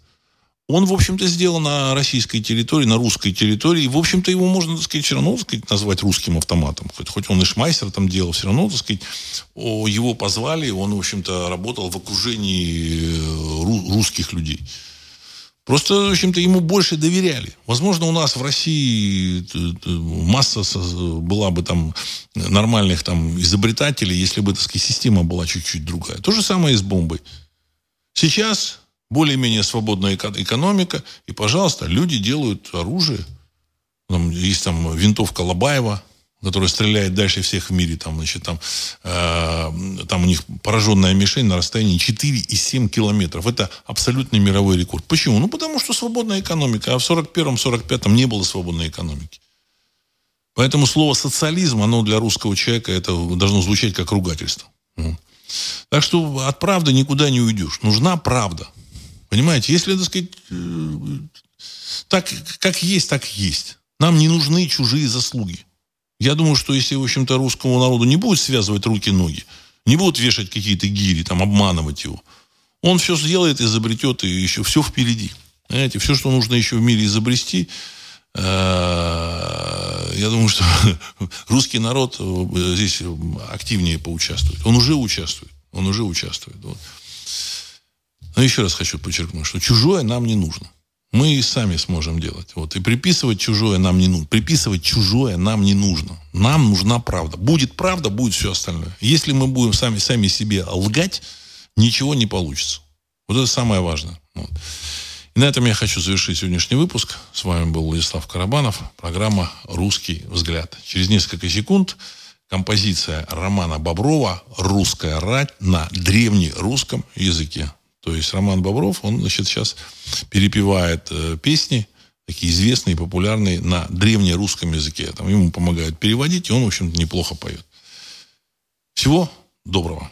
он, в общем-то, сделан на российской территории, на русской территории. И, в общем-то, его можно, так сказать, все равно, так сказать, назвать русским автоматом. Хоть, хоть он и Шмайсер там делал, все равно, так сказать, его позвали, он, в общем-то, работал в окружении э, русских людей. Просто, в общем-то, ему больше доверяли. Возможно, у нас в России э, э, масса была бы там нормальных там изобретателей, если бы, так сказать, система была чуть-чуть другая. То же самое и с бомбой. Сейчас более-менее свободная экономика, и, пожалуйста, люди делают оружие. Там есть там винтовка Лобаева, который стреляет дальше всех в мире. Там, значит, там, э, там у них пораженная мишень на расстоянии 4,7 километров. Это абсолютный мировой рекорд. Почему? Ну, потому что свободная экономика. А в 41-45 не было свободной экономики. Поэтому слово социализм, оно для русского человека это должно звучать как ругательство. Так что от правды никуда не уйдешь. Нужна правда. Понимаете, если, так сказать, э, так, как есть, так есть. Нам не нужны чужие заслуги. Я думаю, что если, в общем-то, русскому народу не будет связывать руки-ноги, не будут вешать какие-то гири, там, обманывать его, он все сделает, изобретет, и еще все впереди. Знаете, все, что нужно еще в мире изобрести, э, я думаю, что русский народ э, здесь активнее поучаствует. Он уже участвует. Он уже участвует. Вот. Но еще раз хочу подчеркнуть, что чужое нам не нужно мы и сами сможем делать. Вот. И приписывать чужое нам не нужно. Приписывать чужое нам не нужно. Нам нужна правда. Будет правда, будет все остальное. Если мы будем сами, сами себе лгать, ничего не получится. Вот это самое важное. Вот. И на этом я хочу завершить сегодняшний выпуск. С вами был Владислав Карабанов. Программа «Русский взгляд». Через несколько секунд композиция Романа Боброва «Русская рать» на древнерусском языке. То есть Роман Бобров, он, значит, сейчас перепевает э, песни, такие известные, популярные на древнерусском языке. Там ему помогают переводить, и он, в общем-то, неплохо поет. Всего доброго.